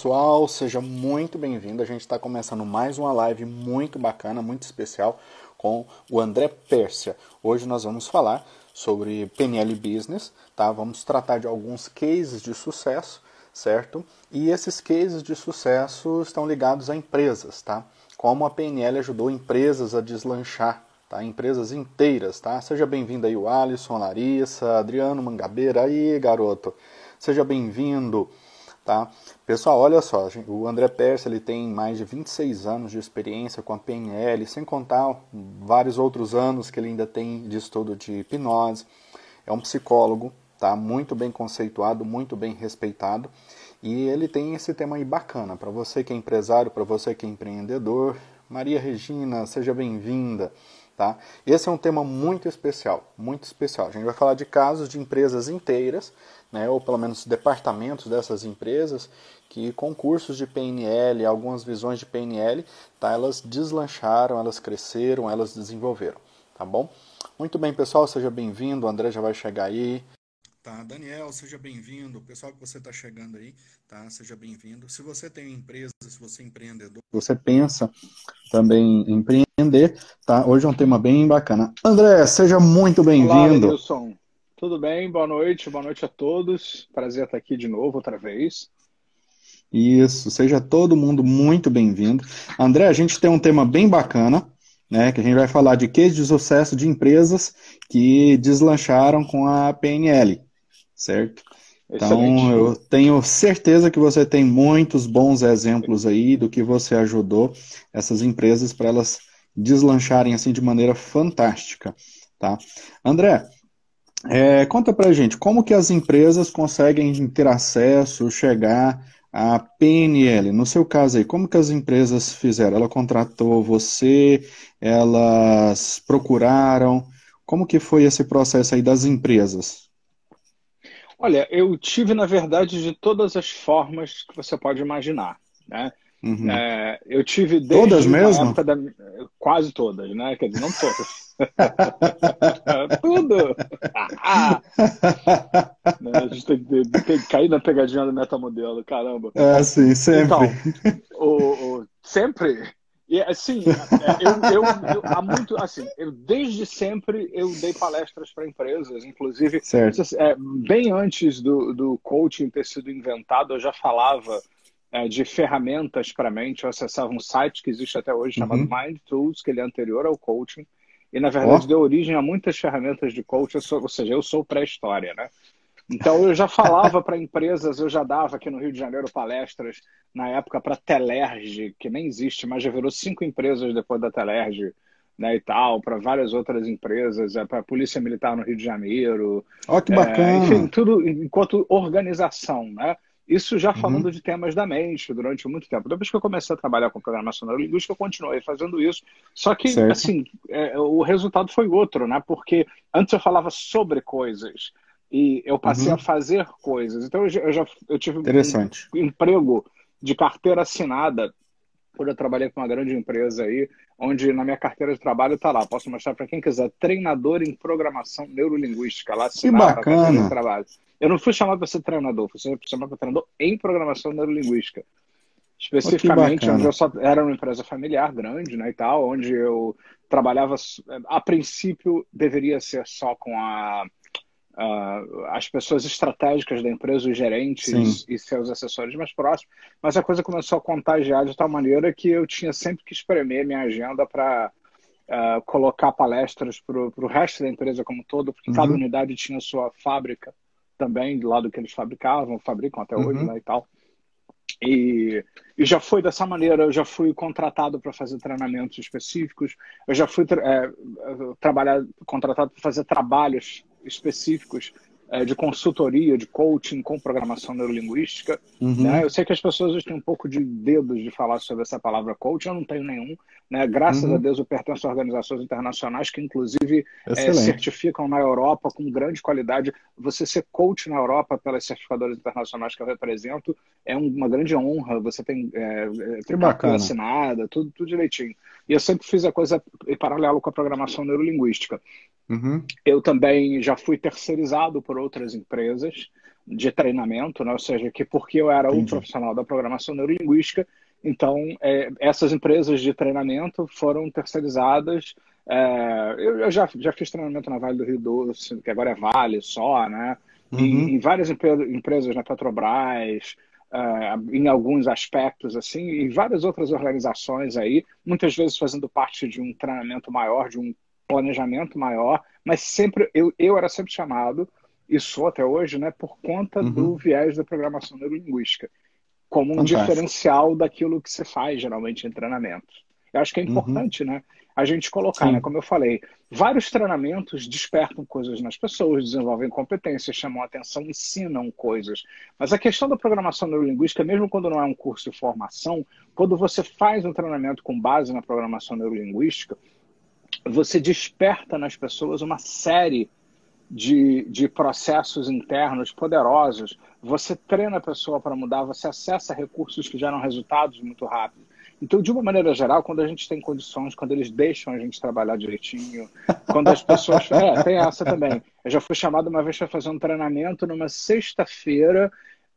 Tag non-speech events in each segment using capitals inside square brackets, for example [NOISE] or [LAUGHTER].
pessoal, seja muito bem-vindo. A gente está começando mais uma live muito bacana, muito especial com o André Pérsia. Hoje nós vamos falar sobre PNL Business, tá? Vamos tratar de alguns cases de sucesso, certo? E esses cases de sucesso estão ligados a empresas, tá? Como a PNL ajudou empresas a deslanchar, tá? Empresas inteiras, tá? Seja bem-vindo aí o Alisson, Larissa, Adriano Mangabeira, aí garoto. Seja bem-vindo. Tá? Pessoal, olha só, o André Persa ele tem mais de 26 anos de experiência com a PNL, sem contar vários outros anos que ele ainda tem de estudo de hipnose. É um psicólogo, tá? Muito bem conceituado, muito bem respeitado. E ele tem esse tema aí bacana para você que é empresário, para você que é empreendedor. Maria Regina, seja bem-vinda. Tá? Esse é um tema muito especial, muito especial. A gente vai falar de casos de empresas inteiras né, ou pelo menos departamentos dessas empresas, que com cursos de PNL, algumas visões de PNL, tá, elas deslancharam, elas cresceram, elas desenvolveram, tá bom? Muito bem, pessoal, seja bem-vindo, o André já vai chegar aí. Tá, Daniel, seja bem-vindo. Pessoal que você está chegando aí, tá? Seja bem-vindo. Se você tem empresa, se você é empreendedor, você pensa também em empreender, tá? Hoje é um tema bem bacana. André, seja muito bem-vindo. Olá, Wilson. Tudo bem? Boa noite, boa noite a todos. Prazer estar aqui de novo outra vez. Isso, seja todo mundo muito bem-vindo. André, a gente tem um tema bem bacana, né? Que a gente vai falar de case de sucesso de empresas que deslancharam com a PNL, certo? Então, Excelente. eu tenho certeza que você tem muitos bons exemplos aí do que você ajudou essas empresas para elas deslancharem assim de maneira fantástica, tá? André, é, conta pra gente, como que as empresas conseguem ter acesso, chegar à PNL? No seu caso aí, como que as empresas fizeram? Ela contratou você, elas procuraram, como que foi esse processo aí das empresas? Olha, eu tive, na verdade, de todas as formas que você pode imaginar, né? Uhum. É, eu tive desde todas mesmo? Da... quase todas, né? Quer dizer, não todas. [LAUGHS] Tudo! [LAUGHS] Ah, a gente tem, tem, tem, que cair na pegadinha do metamodelo, caramba. É, sim, sempre. Então, o, o, sempre. E assim, é, eu, eu, eu, há muito, assim, eu desde sempre eu dei palestras para empresas, inclusive é, bem antes do, do coaching ter sido inventado, eu já falava é, de ferramentas para a mente. Eu acessava um site que existe até hoje chamado uhum. Mind Tools, que ele é anterior ao coaching e, na verdade, oh. deu origem a muitas ferramentas de coaching, ou seja, eu sou pré-história, né? Então, eu já falava para empresas, eu já dava aqui no Rio de Janeiro palestras, na época, para Telerge, que nem existe, mas já virou cinco empresas depois da Telerge, né, e tal, para várias outras empresas, é, para a Polícia Militar no Rio de Janeiro. Ó, oh, que bacana! É, enfim, tudo enquanto organização, né? Isso já uhum. falando uhum. de temas da mente durante muito tempo. Depois que eu comecei a trabalhar com programação neurolinguística, eu continuei fazendo isso. Só que, certo. assim, é, o resultado foi outro, né? Porque antes eu falava sobre coisas e eu passei uhum. a fazer coisas. Então eu já eu tive um emprego de carteira assinada quando eu trabalhei com uma grande empresa aí, onde na minha carteira de trabalho está lá, posso mostrar para quem quiser, treinador em programação neurolinguística, lá que bacana. trabalho. Eu não fui chamado para ser treinador, fui chamado para treinador em programação neurolinguística. Especificamente, oh, onde eu só era uma empresa familiar grande, né, e tal, onde eu trabalhava, a princípio deveria ser só com a uh, as pessoas estratégicas da empresa, os gerentes Sim. e seus assessores mais próximos, mas a coisa começou a contagiar de tal maneira que eu tinha sempre que espremer minha agenda para uh, ah, colocar palestras para o resto da empresa como um todo, porque uhum. cada unidade tinha sua fábrica também, do lado que eles fabricavam, fabricam até hoje, uhum. né, e tal. E, e, já foi dessa maneira, eu já fui contratado para fazer treinamentos específicos, eu já fui é, trabalhar, contratado para fazer trabalhos específicos é, de consultoria, de coaching com programação neurolinguística. Uhum. Né? Eu sei que as pessoas têm um pouco de dedos de falar sobre essa palavra coaching, eu não tenho nenhum. Né? Graças uhum. a Deus eu pertenço a organizações internacionais que, inclusive, é, certificam na Europa com grande qualidade. Você ser coach na Europa pelas certificadoras internacionais que eu represento é uma grande honra. Você tem, é, é assinada, tudo, tudo direitinho. E eu sempre fiz a coisa em paralelo com a programação neurolinguística. Uhum. Eu também já fui terceirizado por outras empresas, de treinamento, né? ou seja, que porque eu era Entendi. um profissional da programação neurolinguística, então é, essas empresas de treinamento foram terceirizadas. É, eu, eu já, já fiz treinamento na Vale do Rio Doce, que agora é Vale só, né? Uhum. em várias empresas na Petrobras, uh, em alguns aspectos, assim, e várias outras organizações aí, muitas vezes fazendo parte de um treinamento maior, de um planejamento maior, mas sempre eu, eu era sempre chamado e sou até hoje, né, por conta uhum. do viés da programação neurolinguística, como um Fantástico. diferencial daquilo que se faz geralmente em treinamentos. Eu acho que é uhum. importante, uhum. né? A gente colocar, Sim. né? Como eu falei, vários treinamentos despertam coisas nas pessoas, desenvolvem competências, chamam atenção, ensinam coisas. Mas a questão da programação neurolinguística, mesmo quando não é um curso de formação, quando você faz um treinamento com base na programação neurolinguística, você desperta nas pessoas uma série de, de processos internos poderosos. Você treina a pessoa para mudar, você acessa recursos que geram resultados muito rápido. Então, de uma maneira geral, quando a gente tem condições, quando eles deixam a gente trabalhar direitinho, quando as pessoas. [LAUGHS] É, tem essa também. Eu já fui chamado uma vez para fazer um treinamento numa sexta-feira,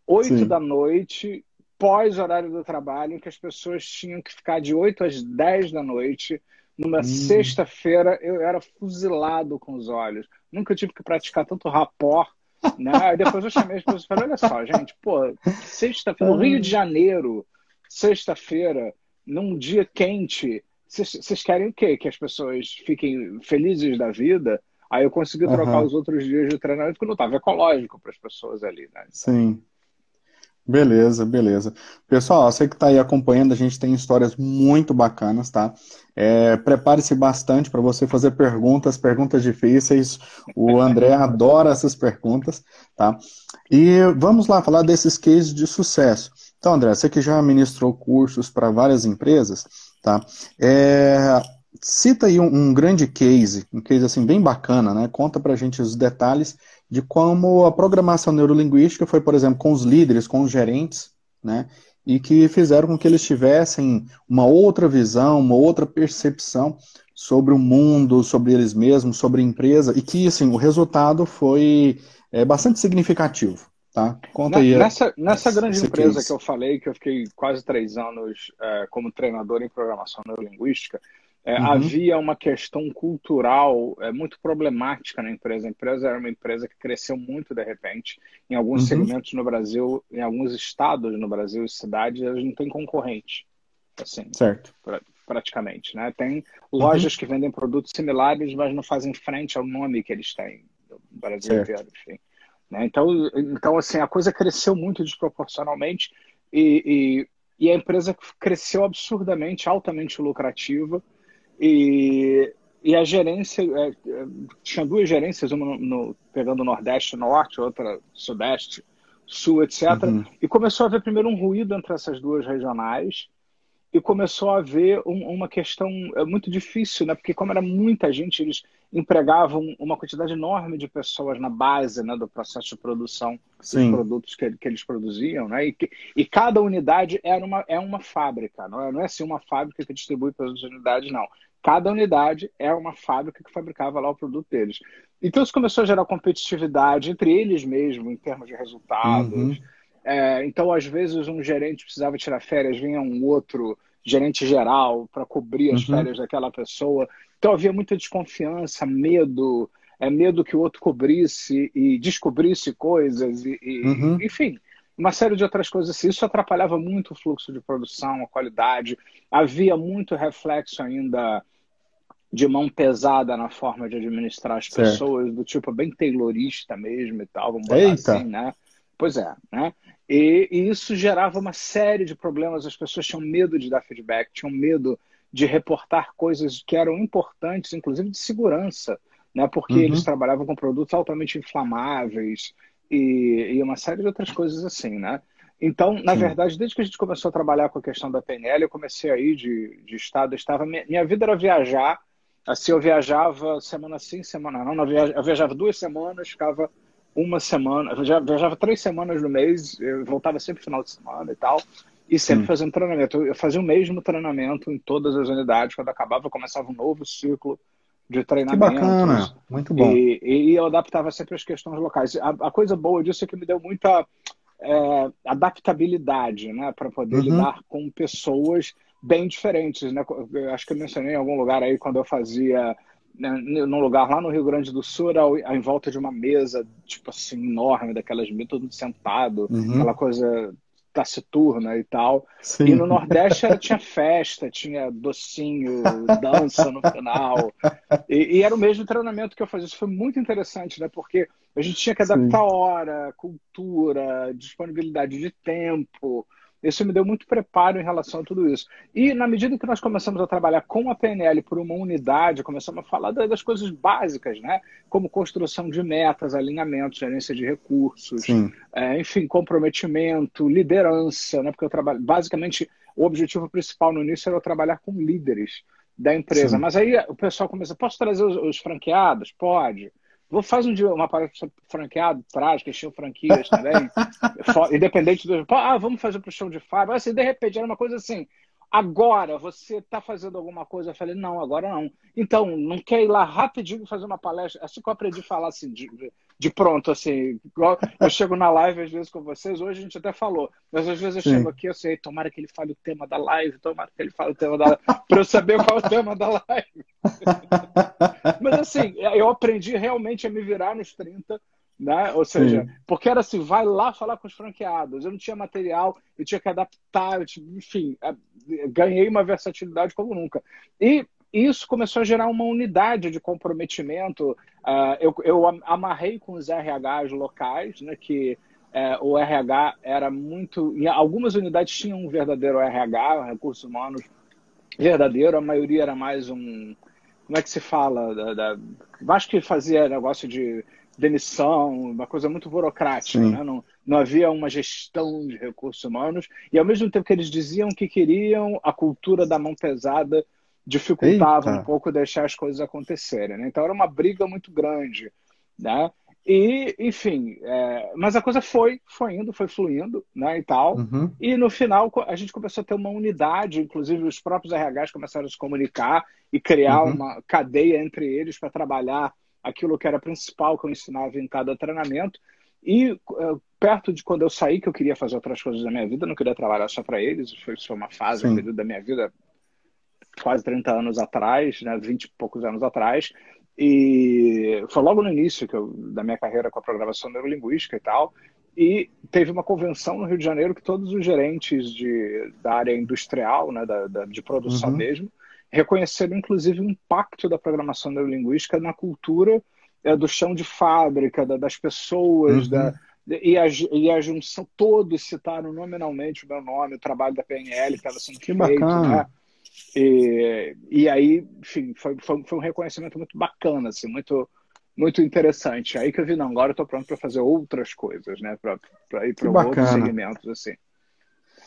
oito da noite, pós horário do trabalho, em que as pessoas tinham que ficar de 8 às 10 da noite. Numa hum. sexta-feira, eu era fuzilado com os olhos. Nunca tive que praticar tanto rapor. Né? [LAUGHS] Aí depois eu chamei as pessoas e falei: olha só, gente, pô, sexta-feira, no Rio de Janeiro, sexta-feira, num dia quente, vocês querem o quê? Que as pessoas fiquem felizes da vida? Aí eu consegui trocar uhum. os outros dias de treinamento porque não estava ecológico para as pessoas ali, né? Sim. Beleza, beleza. Pessoal, você que está aí acompanhando, a gente tem histórias muito bacanas, tá? É, Prepare-se bastante para você fazer perguntas, perguntas difíceis. O André [LAUGHS] adora essas perguntas, tá? E vamos lá falar desses cases de sucesso. Então, André, você que já ministrou cursos para várias empresas, tá? É, cita aí um, um, grande case, um case assim bem bacana, né? Conta para a gente os detalhes de como a programação neurolinguística foi, por exemplo, com os líderes, com os gerentes, né? E que fizeram com que eles tivessem uma outra visão, uma outra percepção sobre o mundo, sobre eles mesmos, sobre a empresa, e que, assim, o resultado foi é, bastante significativo. Tá? Conta aí. Nessa, nessa grande empresa que eu falei, que eu fiquei quase três anos é, como treinador em programação neurolinguística, é, uhum. havia uma questão cultural é, muito problemática na empresa. A empresa era uma empresa que cresceu muito de repente. Em alguns uhum. segmentos no Brasil, em alguns estados no Brasil e cidades, eles não têm concorrente. Assim, certo. Pra, praticamente. Né? Tem lojas uhum. que vendem produtos similares, mas não fazem frente ao nome que eles têm no Brasil inteiro. Enfim. Né? Então, então, assim, a coisa cresceu muito desproporcionalmente e, e, e, a empresa cresceu absurdamente, altamente lucrativa e, e a gerência, é, é tinha duas gerências, uma no, no, pegando Nordeste Norte, outra Sudeste, Sul, etc. Uhum. E começou a haver primeiro um ruído entre essas duas regionais e começou a haver um, uma questão é, muito difícil, né? Porque como era muita gente, eles empregavam uma quantidade enorme de pessoas na base né, do processo de produção Sim. dos produtos que, que, eles produziam, né? E, que, e cada unidade era uma, é uma fábrica, não é, não é assim uma fábrica que distribui para as unidades, não. Cada unidade é uma fábrica que fabricava lá o produto deles. Então isso começou a gerar competitividade entre eles mesmos, em termos de resultados. Uhum é, então, às vezes, um gerente precisava tirar férias, vinha um outro gerente geral para cobrir as uhum. férias daquela pessoa. Então, havia muita desconfiança, medo, é, medo que o outro cobrisse e descobrisse coisas, e, e uhum. enfim, uma série de outras coisas. Assim. Isso atrapalhava muito o fluxo de produção, a qualidade. Havia muito reflexo ainda de mão pesada na forma de administrar as certo. pessoas, do tipo bem taylorista mesmo e tal, vamos botar assim, né? Pois é, né? E, e, isso gerava uma série de problemas. As pessoas tinham medo de dar feedback, tinham medo de reportar coisas que eram importantes, inclusive de segurança, né? Porque uhum. eles trabalhavam com produtos altamente inflamáveis e, e, uma série de outras coisas assim, né? Então, na Sim. verdade, desde que a gente começou a trabalhar com a questão da PNL, eu comecei aí de, de estado, estava minha, minha vida era viajar. Assim, eu viajava semana sim, semana não. Eu viajava duas semanas, ficava uma semana, eu viajava três semanas no mês, eu voltava sempre no final de semana e tal, e sempre fazendo treinamento. Eu fazia o mesmo treinamento em todas as unidades, quando acabava, começava um novo ciclo de treinamentos. Que bacana, muito bom. E, e eu adaptava sempre as questões locais. A, a, coisa boa disso é que me deu muita é, adaptabilidade, né, para poder uhum. lidar com pessoas bem diferentes, né? Eu acho que eu mencionei em algum lugar aí quando eu fazia né, num lugar lá no Rio Grande do Sul, em volta de uma mesa, tipo assim, enorme, daquelas mesas, todo mundo sentado, uhum. aquela coisa taciturna e tal. Sim. E no Nordeste tinha festa, tinha docinho, dança no final. E, e, era o mesmo treinamento que eu fazia. Isso foi muito interessante, né? Porque a gente tinha que adaptar Sim. hora, cultura, disponibilidade de tempo. Isso me deu muito preparo em relação a tudo isso. E na medida que nós começamos a trabalhar com a PNL por uma unidade, começamos a falar das coisas básicas, né? Como construção de metas, alinhamento, gerência de recursos, é, enfim, comprometimento, liderança, né? Porque eu trabalho, basicamente, o objetivo principal no início era eu trabalhar com líderes da empresa. Sim. Mas aí o pessoal começa, posso trazer os, os franqueados? Pode. Vou fazer um dia uma palestra franqueado, traz, que tinham franquias também. [LAUGHS] independente do. Ah, vamos fazer para o chão de fábrica. Assim, de repente, era uma coisa assim. Agora, você está fazendo alguma coisa? Eu falei, não, agora não. Então, não quer ir lá rapidinho fazer uma palestra? Assim que eu aprendi a falar assim, de, de pronto, assim. Eu chego na live às vezes com vocês, hoje a gente até falou, mas às vezes eu Sim. chego aqui, eu sei, tomara que ele fale o tema da live, tomara que ele fale o tema da live, para eu saber qual é o tema da live. [LAUGHS] mas assim, eu aprendi realmente a me virar nos 30 né? Ou seja, Sim. porque era assim, vai lá falar com os franqueados. Eu não tinha material, eu tinha que adaptar, eu tinha, enfim, ganhei uma versatilidade como nunca. E isso começou a gerar uma unidade de comprometimento. Uh, eu, eu amarrei com os RHs locais, né, que uh, o RH era muito. Algumas unidades tinham um verdadeiro RH, recursos humanos verdadeiro, a maioria era mais um. Como é que se fala? Da, da, acho que fazia negócio de demissão, uma coisa muito burocrática. Né? Não, não havia uma gestão de recursos humanos. E ao mesmo tempo que eles diziam que queriam, a cultura da mão pesada dificultava Eita. um pouco deixar as coisas acontecerem. Né? Então era uma briga muito grande. Né? E, enfim, é, mas a coisa foi, foi indo, foi fluindo, né, e tal. Uhum. E no final a gente começou a ter uma unidade, inclusive os próprios RHs começaram a se comunicar e criar uhum. uma cadeia entre eles para trabalhar aquilo que era principal que eu ensinava em cada treinamento. E é, perto de quando eu saí, que eu queria fazer outras coisas da minha vida, não queria trabalhar só para eles, foi, foi uma fase, um período da minha vida, quase 30 anos atrás, né, 20 e poucos anos atrás, e foi logo no início eu, da minha carreira com a programação neurolinguística e tal, e teve uma convenção no Rio de Janeiro que todos os gerentes de, da área industrial, né, da, da de produção uhum. mesmo, reconheceram inclusive o impacto da programação neurolinguística na cultura é, do chão de fábrica, da, das pessoas, uhum. da, e a, e a junção, todos citaram nominalmente o meu nome, o trabalho da PNL que estava sendo que feito, bacana. né? E, e aí, enfim, foi, foi, foi, um reconhecimento muito bacana, assim, muito, muito interessante. Aí que eu vi, não, agora eu estou pronto para fazer outras coisas, né? Para ir para outros segmentos, assim.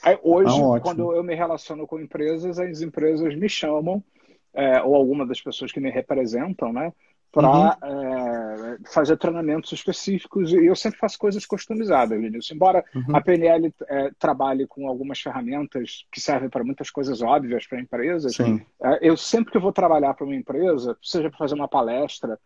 Aí, hoje, ah, quando eu me relaciono com empresas, as empresas me chamam, é, ou alguma das pessoas que me representam, né? Para uhum. é, fazer treinamentos específicos e eu sempre faço coisas customizadas, Vinícius. Embora uhum. a PNL é, trabalhe com algumas ferramentas que servem para muitas coisas óbvias para empresas, é, eu sempre que vou trabalhar para uma empresa, seja para fazer uma palestra,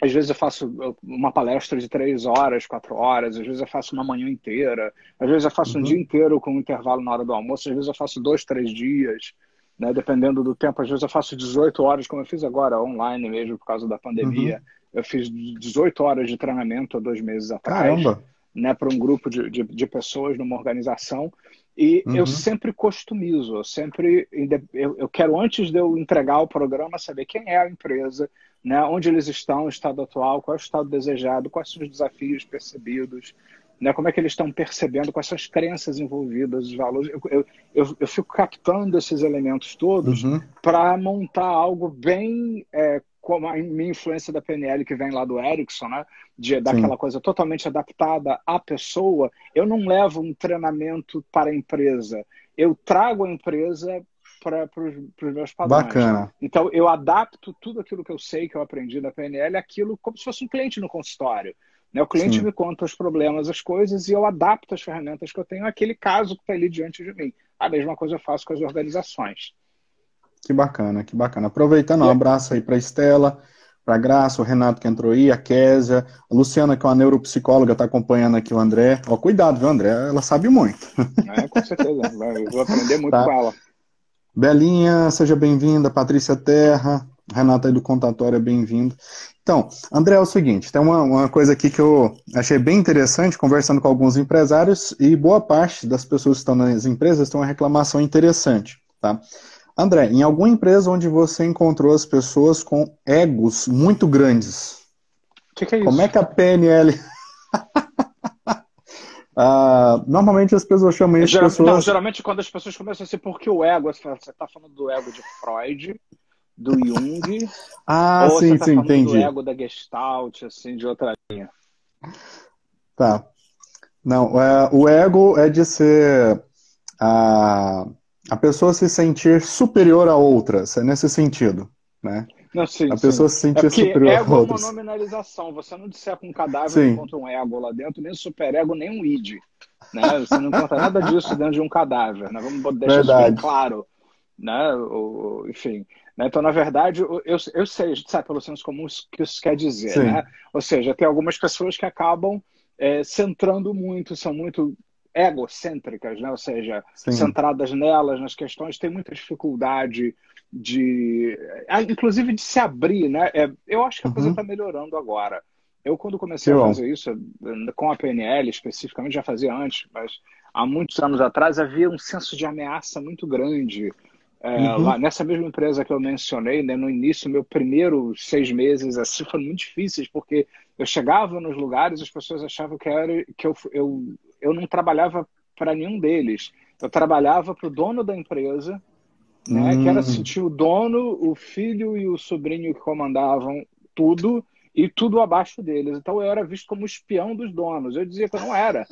às vezes eu faço uma palestra de três horas, quatro horas, às vezes eu faço uma manhã inteira, às vezes eu faço uhum. um dia inteiro com um intervalo na hora do almoço, às vezes eu faço dois, três dias, né, dependendo do tempo. Às vezes eu faço 18 horas, como eu fiz agora, online mesmo, por causa da pandemia. Uhum. Eu fiz 18 horas de treinamento há dois meses atrás, Caramba. né, para um grupo de, de, de, pessoas numa organização. E uhum. eu sempre customizo, eu sempre eu, eu quero, antes de eu entregar o programa, saber quem é a empresa, né, onde eles estão, o estado atual, qual é o estado desejado, quais são os desafios percebidos, né, como é que eles estão percebendo, quais são as crenças envolvidas, os valores. Eu, eu, eu, eu fico captando esses elementos todos uhum. para montar algo bem é, como a minha influência da PNL que vem lá do Erickson, né? De, daquela Sim. coisa totalmente adaptada à pessoa. Eu não levo um treinamento para a empresa. Eu trago a empresa para os meus padrões. Bacana. Então, eu adapto tudo aquilo que eu sei, que eu aprendi na PNL, aquilo como se fosse um cliente no consultório. Né? O cliente Sim. me conta os problemas, as coisas, e eu adapto as ferramentas que eu tenho àquele caso que está ali diante de mim. A mesma coisa eu faço com as organizações. Que bacana, que bacana. Aproveitando, um abraço aí para Estela, para a Graça, o Renato que entrou aí, a Késia, a Luciana, que é uma neuropsicóloga, está acompanhando aqui o André. Ó, cuidado, viu, André? Ela sabe muito. É, com certeza. Eu vou aprender muito tá. com ela. Belinha, seja bem-vinda. Patrícia Terra, Renata aí do Contatório, bem-vindo. Então, André, é o seguinte, tem uma, uma coisa aqui que eu achei bem interessante, conversando com alguns empresários, e boa parte das pessoas que estão nas empresas tem uma reclamação interessante, tá? André, em alguma empresa onde você encontrou as pessoas com egos muito grandes, que que é como é que a PNL... Uh, [LAUGHS] normalmente as pessoas chamam isso de pessoas... Não, geralmente quando as pessoas começam a ser porque o ego, você está falando do ego de Freud, do Jung, ah, ou sim, você tá sim, entendi. do ego da Gestalt, assim, de outra linha. Tá. Não, é, o ego é de ser a, a pessoa se sentir superior a outras, é nesse sentido, né? Não, sim, a pessoa sim. se sentir é superior ego a outras. é uma nominalização. Você não disser com um cadáver sim. encontra um ego lá dentro, nem um superego, nem um id. Né? Você não encontra nada disso dentro de um cadáver. Né? Vamos deixar Verdade. isso bem claro. Né? O, enfim. Né? Então, na verdade, eu, eu sei, a gente sabe pelo senso comum o que isso quer dizer. Né? Ou seja, tem algumas pessoas que acabam é, centrando muito, são muito egocêntricas, né? ou seja, Sim. centradas nelas, nas questões, tem muita dificuldade de, inclusive de se abrir, né? É, eu acho que a coisa está uhum. melhorando agora. Eu, quando comecei a fazer isso, com a PNL especificamente, já fazia antes, mas há muitos anos atrás havia um senso de ameaça muito grande. É, uhum. lá, nessa mesma empresa que eu mencionei, né, no início, meu primeiro seis meses assim foram muito difíceis, porque eu chegava nos lugares as pessoas achavam que, era, que eu, eu, eu não trabalhava para nenhum deles. Eu trabalhava para o dono da empresa né? Hum. Que era sentir o dono, o filho e o sobrinho que comandavam tudo e tudo abaixo deles. Então eu era visto como espião dos donos. Eu dizia que eu não era.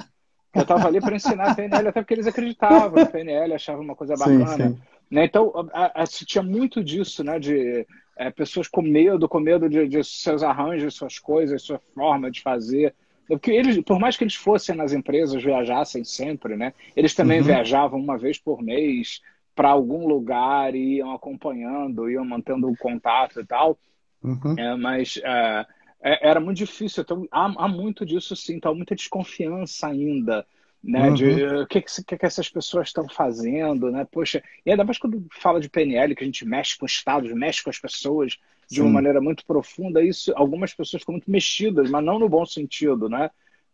Eu estava ali para ensinar a PNL, até porque eles acreditavam na PNL, achavam uma coisa bacana. Sim, sim. Né? Então, a, a, tinha muito disso, né? De é, pessoas com medo, com medo de, de, seus arranjos, suas coisas, sua forma de fazer. Porque eles, por mais que eles fossem nas empresas, viajassem sempre, né? Eles também uhum. viajavam uma vez por mês, para algum lugar e iam acompanhando, iam mantendo o contato e tal. Uhum. É, mas é, é, era muito difícil. Então, há, há, muito disso sim, então, muita desconfiança ainda. Né, uhum. de o que, que, que, essas pessoas estão fazendo, né? Poxa, e ainda mais quando fala de PNL, que a gente mexe com estados, mexe com as pessoas de Sim. uma maneira muito profunda, isso algumas pessoas ficam muito mexidas, mas não no bom sentido, né?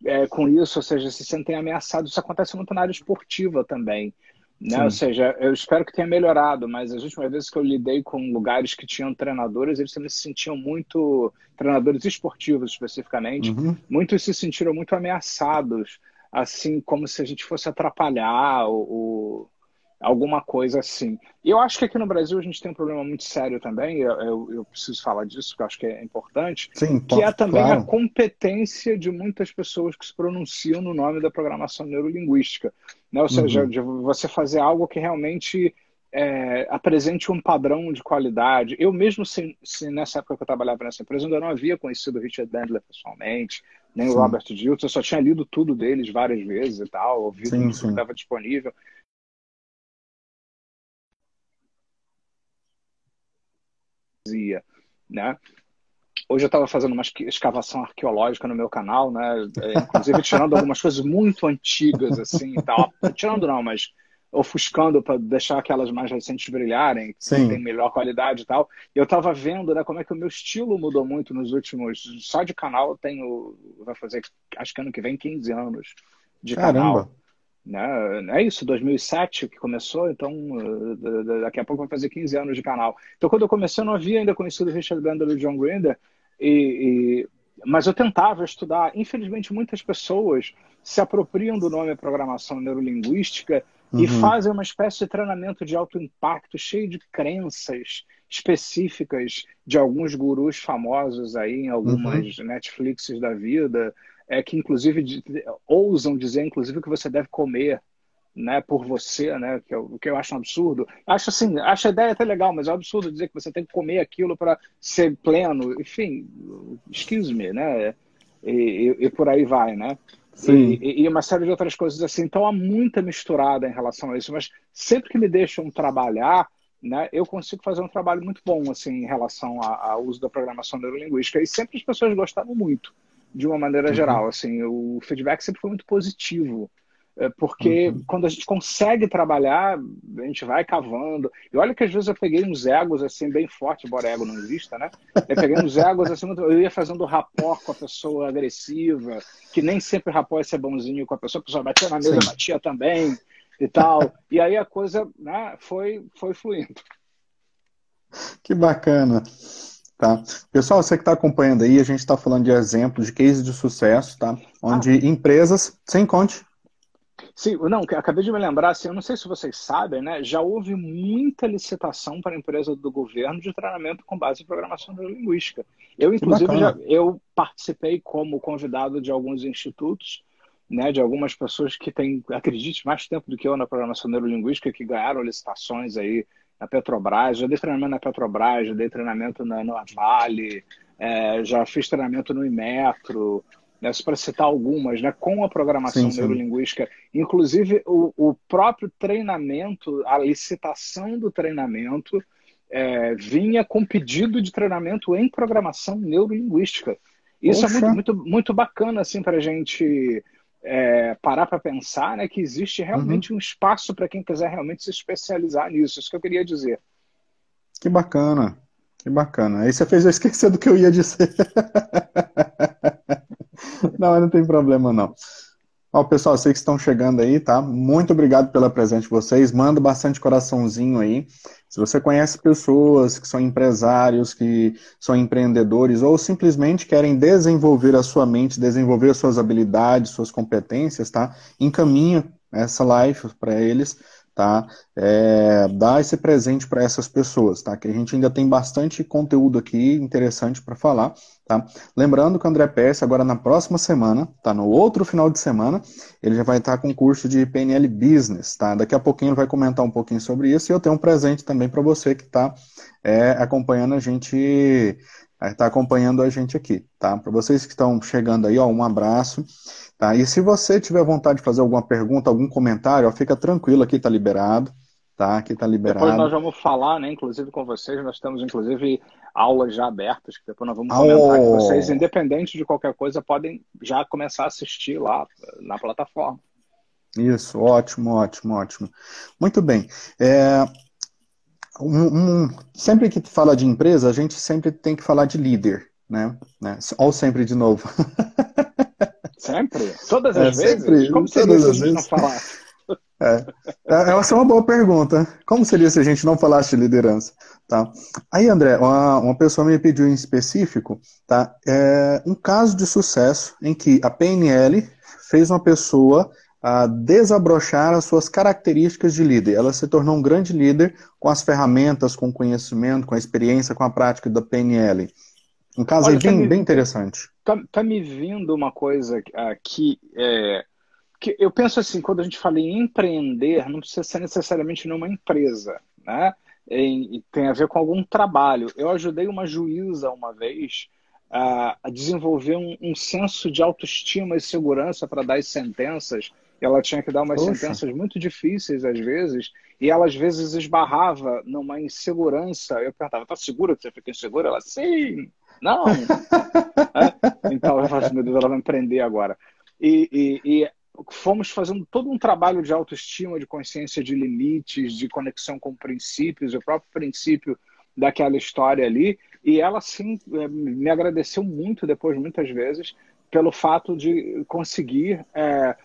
É, com isso, ou seja, se sentem ameaçados. Isso acontece muito na área esportiva também. Né? Ou seja, eu espero que tenha melhorado, mas as últimas vezes que eu lidei com lugares que tinham treinadores, eles também se sentiam muito, treinadores esportivos especificamente, uhum. muitos se sentiram muito ameaçados, assim, como se a gente fosse atrapalhar o, alguma coisa assim. E eu acho que aqui no Brasil a gente tem um problema muito sério também, eu, eu, eu preciso falar disso, porque eu acho que é importante, Sim, que é também claro. a competência de muitas pessoas que se pronunciam no nome da programação neurolinguística. Né? Ou seja, uhum. de você fazer algo que realmente é, apresente um padrão de qualidade. Eu mesmo, se, se, nessa época que eu trabalhava nessa empresa, ainda não havia conhecido o Richard Bandler pessoalmente, nem sim. o Robert Dilton, eu só tinha lido tudo deles várias vezes e tal, ouvido sim, tudo sim. que estava disponível. né? Hoje eu estava fazendo uma escavação arqueológica no meu canal, né? É, inclusive tirando [LAUGHS] algumas coisas muito antigas, assim, e tal. Tirando não, mas ofuscando para deixar aquelas mais recentes brilharem, que tem melhor qualidade e tal. E eu estava vendo, né, como é que o meu estilo mudou muito nos últimos... Só de canal tenho... Vai fazer, acho que ano que vem, 15 anos de Caramba. canal. Né? É isso, 2007 que começou, então eh, daqui a pouco vai fazer 15 anos de canal. Então, quando eu comecei, eu não havia ainda conhecido o Richard Bandler e o John Grinder, e, e, mas eu tentava estudar. Infelizmente, muitas pessoas se apropriam do nome programação neurolinguística uhum. e fazem uma espécie de treinamento de alto impacto, cheio de crenças específicas de alguns gurus famosos aí em algumas uhum. Netflixes da vida é, que inclusive de, ousam dizer, inclusive, que você deve comer né, por você, né, que eu, que eu acho um absurdo. Acho assim, acho a ideia até legal, mas é um absurdo dizer que você tem que comer aquilo para ser pleno. Enfim, excuse me, né? E, e, e por aí vai, né? Sim. E, e, uma série de outras coisas assim. Então há muita misturada em relação a isso, mas sempre que me deixam trabalhar, né, eu consigo fazer um trabalho muito bom assim em relação ao uso da programação neurolinguística e sempre as pessoas gostaram muito de uma maneira uhum. geral assim o feedback sempre foi muito positivo porque uhum. quando a gente consegue trabalhar a gente vai cavando e olha que às vezes eu peguei uns egos assim bem forte embora ego não exista né eu peguei uns egos assim eu ia fazendo rapport com a pessoa agressiva que nem sempre rapport é ser bonzinho com a pessoa a pessoa batia na mesa Sim. batia também e tal. E aí a coisa né, foi, foi fluindo. Que bacana. Tá. Pessoal, você que está acompanhando aí, a gente está falando de exemplos, de cases de sucesso, tá? Onde ah. empresas, sem conte. Sim, não, acabei de me lembrar, assim, eu não sei se vocês sabem, né? Já houve muita licitação para empresa do governo de treinamento com base em programação neurolinguística. Eu, inclusive, já, eu participei como convidado de alguns institutos né, de algumas pessoas que têm, acredite, mais tempo do que eu na programação neurolinguística, que ganharam licitações aí na Petrobras. Já dei treinamento na Petrobras, já dei treinamento na, na Vale, é, já fiz treinamento no Imetro, né, para citar algumas, né, com a programação sim, sim. neurolinguística. Inclusive, o, o, próprio treinamento, a licitação do treinamento, é, vinha com pedido de treinamento em programação neurolinguística. Isso é muito, muito, muito bacana assim, para a gente é, parar para pensar né, que existe realmente uhum. um espaço para quem quiser realmente se especializar nisso. Isso que eu queria dizer. Que bacana, que bacana. Aí você fez eu [LAUGHS] esquecer do que eu ia dizer. [LAUGHS] [LAUGHS] não, não tem problema não. Ó, pessoal, sei que estão chegando aí, tá? Muito obrigado pela presença de vocês. Manda bastante coraçãozinho aí. Se você conhece pessoas que são empresários, que são empreendedores, ou simplesmente querem desenvolver a sua mente, desenvolver as suas habilidades, suas competências, tá? Encaminha essa live para eles tá? É, dar esse presente para essas pessoas, tá? Que a gente ainda tem bastante conteúdo aqui interessante para falar, tá? Lembrando que o André Pérez, agora na próxima semana, tá? No outro final de semana, ele já vai estar com curso de PNL Business, tá? Daqui a pouquinho ele vai comentar um pouquinho sobre isso e eu tenho um presente também para você que está é, acompanhando a gente está acompanhando a gente aqui, tá? Para vocês que estão chegando aí, ó, um abraço. Tá? E se você tiver vontade de fazer alguma pergunta, algum comentário, ó, fica tranquilo, aqui está liberado. Tá? Aqui está liberado. Depois nós vamos falar, né, inclusive com vocês, nós temos inclusive aulas já abertas, que depois nós vamos comentar oh. vocês, independente de qualquer coisa, podem já começar a assistir lá na plataforma. Isso, ótimo, ótimo, ótimo. Muito bem. É, um, um, sempre que fala de empresa, a gente sempre tem que falar de líder, né? né? Ou sempre de novo. [LAUGHS] Sempre? Todas as é, vezes? Sempre, Como seria se a gente não falasse? [LAUGHS] É. é. Essa é uma boa pergunta. Como seria se a gente não falasse de liderança? Tá? Aí, André, uma, uma pessoa me pediu em específico tá? É um caso de sucesso em que a PNL fez uma pessoa a desabrochar as suas características de líder. Ela se tornou um grande líder com as ferramentas, com o conhecimento, com a experiência, com a prática da PNL. Um caso Olha, bem, tá me, bem interessante. Tá, tá, me vindo uma coisa aqui. É, que eu penso assim, quando a gente fala em empreender, não precisa ser necessariamente numa empresa, né? E, tem a ver com algum trabalho. Eu ajudei uma juíza uma vez a, a desenvolver um, um, senso de autoestima e segurança para dar as sentenças. Ela tinha que dar umas Poxa. sentenças muito difíceis às vezes, e ela às vezes esbarrava numa insegurança. Eu perguntava, tá segura que você fica insegura? Ela, sim. Não! [LAUGHS] é? Então, eu falo, meu Deus, ela vai me prender agora. E, e, e, fomos fazendo todo um trabalho de autoestima, de consciência de limites, de conexão com princípios, o próprio princípio daquela história ali. E ela, sim, é, me agradeceu muito depois, muitas vezes, pelo fato de conseguir é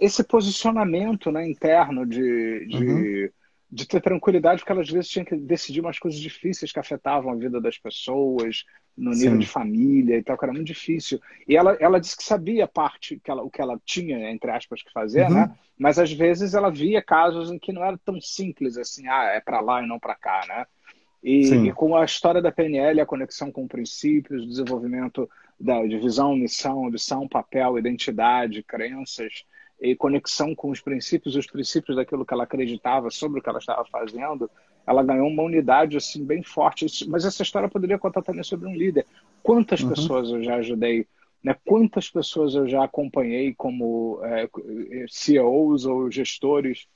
esse posicionamento né, interno de, de uhum de ter tranquilidade, porque ela às vezes tinha que decidir umas coisas difíceis que afetavam a vida das pessoas, no nível Sim. de família e tal, que era muito difícil. E ela, ela disse que sabia parte, que ela, o que ela tinha, entre aspas, que fazer, uhum. né? Mas às vezes ela via casos em que não era tão simples assim, ah, é para lá e não para cá, né? E, e, com a história da PNL, a conexão com princípios, o desenvolvimento da, de visão, missão, missão, papel, identidade, crenças, e conexão com os princípios, os princípios daquilo que ela acreditava sobre o que ela estava fazendo, ela ganhou uma unidade assim bem forte. Mas essa história poderia contar também sobre um líder. Quantas uhum. pessoas eu já ajudei? Né? Quantas pessoas eu já acompanhei como é, CEOs ou gestores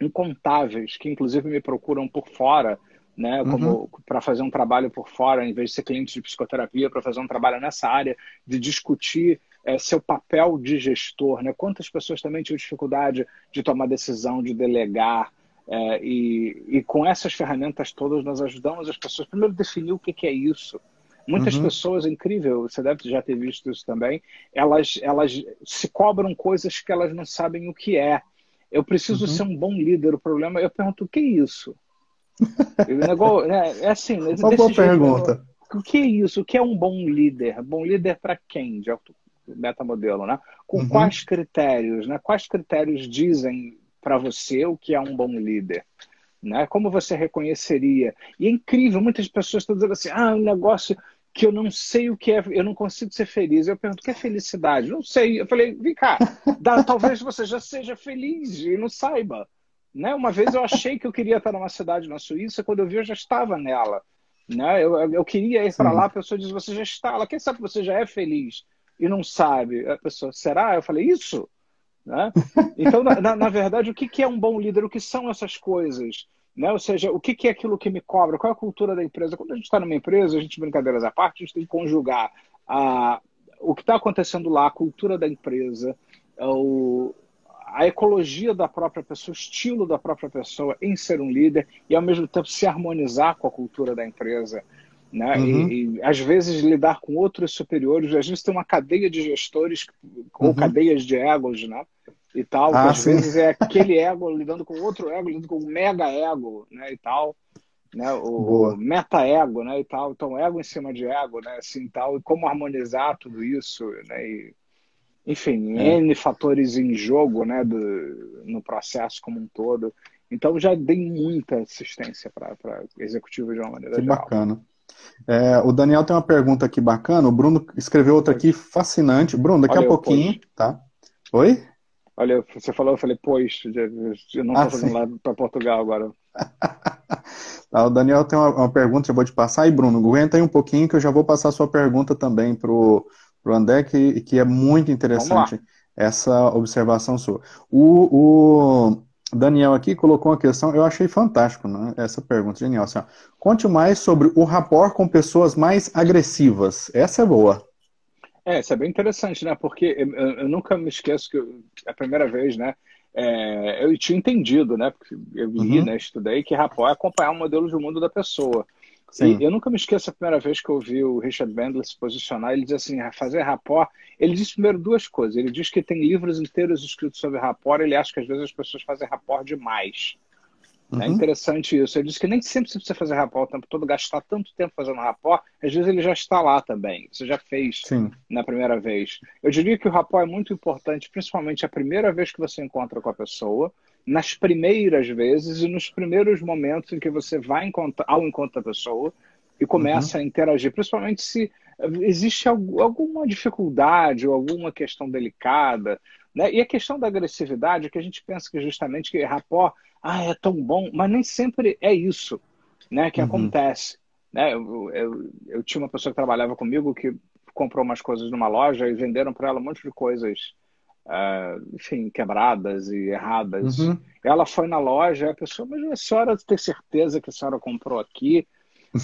incontáveis que inclusive me procuram por fora, né, como uhum. para fazer um trabalho por fora, em vez de ser cliente de psicoterapia, para fazer um trabalho nessa área, de discutir é, seu papel de gestor, né? Quantas pessoas também tinham dificuldade de tomar decisão, de delegar, é, e, e, com essas ferramentas todas nós ajudamos as pessoas primeiro definir o que, que é isso. Muitas uhum. pessoas, incrível, você deve já ter visto isso também, elas, elas se cobram coisas que elas não sabem o que é. Eu preciso uhum. ser um bom líder. O problema, eu pergunto, o que é isso? Negócio, né, é assim, Uma boa pergunta. O que é isso? O que é um bom líder? Bom líder para quem? De auto, metamodelo, né? Com uhum. quais critérios, né? Quais critérios dizem para você o que é um bom líder? Né? Como você reconheceria? E é incrível, muitas pessoas estão dizendo assim: ah, um negócio que eu não sei o que é, eu não consigo ser feliz. Eu pergunto, o que é felicidade? Não sei. Eu falei, vem cá, dá, talvez você já seja feliz e não saiba. Né? Uma vez eu achei que eu queria estar numa cidade na Suíça, quando eu vi, eu já estava nela. Né? Eu, eu queria ir para lá, a pessoa diz, você já está lá. Quem sabe você já é feliz e não sabe? A pessoa, será? Eu falei, isso? Né? Então, na, na, verdade, o que, que é um bom líder? O que são essas coisas? Né? Ou seja, o que, que é aquilo que me cobra? Qual é a cultura da empresa? Quando a gente está numa empresa, a gente, brincadeiras à parte, a gente tem que conjugar a, o que está acontecendo lá, a cultura da empresa, o, a ecologia da própria pessoa, o estilo da própria pessoa em ser um líder e, ao mesmo tempo, se harmonizar com a cultura da empresa. Né? Uhum. E, e, às vezes lidar com outros superiores, às vezes tem uma cadeia de gestores ou uhum. cadeias de egos, né? E tal, ah, às sim. vezes é aquele ego lidando com outro ego, lidando com o mega ego, né? E tal, né? O, meta ego, né? E tal, então ego em cima de ego, né? Assim, tal, e como harmonizar tudo isso, né? E, enfim, é. N fatores em jogo, né? Do, no processo como um todo. Então já dei muita assistência para executivo de uma maneira que geral. bacana. É, o Daniel tem uma pergunta aqui bacana. O Bruno escreveu outra aqui fascinante. Bruno, daqui Olha a pouquinho, tá? Oi? Olha, você falou, eu falei, pois, eu não estou ah, fazendo lá para Portugal agora. [LAUGHS] tá, o Daniel tem uma, uma, pergunta, já vou te passar. E Bruno, aguenta aí um pouquinho que eu já vou passar a sua pergunta também para o André, que, que é muito interessante essa observação sua. O, o, Daniel aqui colocou uma questão, eu achei fantástico né, essa pergunta, genial. Assim, Conte mais sobre o rapport com pessoas mais agressivas. Essa é boa. É, isso é bem interessante, né? Porque eu, eu nunca me esqueço que eu, a primeira vez, né? É, eu tinha entendido, né? Porque eu li, uhum. né? Estudei que rapport é acompanhar o modelo de mundo da pessoa. Sim. E eu nunca me esqueço a primeira vez que eu vi o Richard Bandler se posicionar, ele diz assim, fazer rapport, ele diz primeiro duas coisas, ele diz que tem livros inteiros escritos sobre rapport, ele acha que às vezes as pessoas fazem rapport demais. É uhum. É interessante isso. Ele diz que nem sempre você precisa fazer rapport o tempo todo, gastar tanto tempo fazendo rapport, às vezes ele já está lá também. Você já fez Sim. na primeira vez. Eu diria que o rapport é muito importante, principalmente a primeira vez que você encontra com a pessoa, nas primeiras vezes e nos primeiros momentos em que você vai ao encontro da pessoa e começa uhum. a interagir, principalmente se existe alguma dificuldade ou alguma questão delicada. Né? E a questão da agressividade, que a gente pensa que justamente que rapport ah, é tão bom, mas nem sempre é isso né, que uhum. acontece. Né? Eu, eu, eu, tinha uma pessoa que trabalhava comigo que comprou umas coisas numa loja e venderam para ela um monte de coisas, uh, enfim, quebradas e erradas. Uhum. Ela foi na loja, a pessoa, mas a senhora tem certeza que a senhora comprou aqui?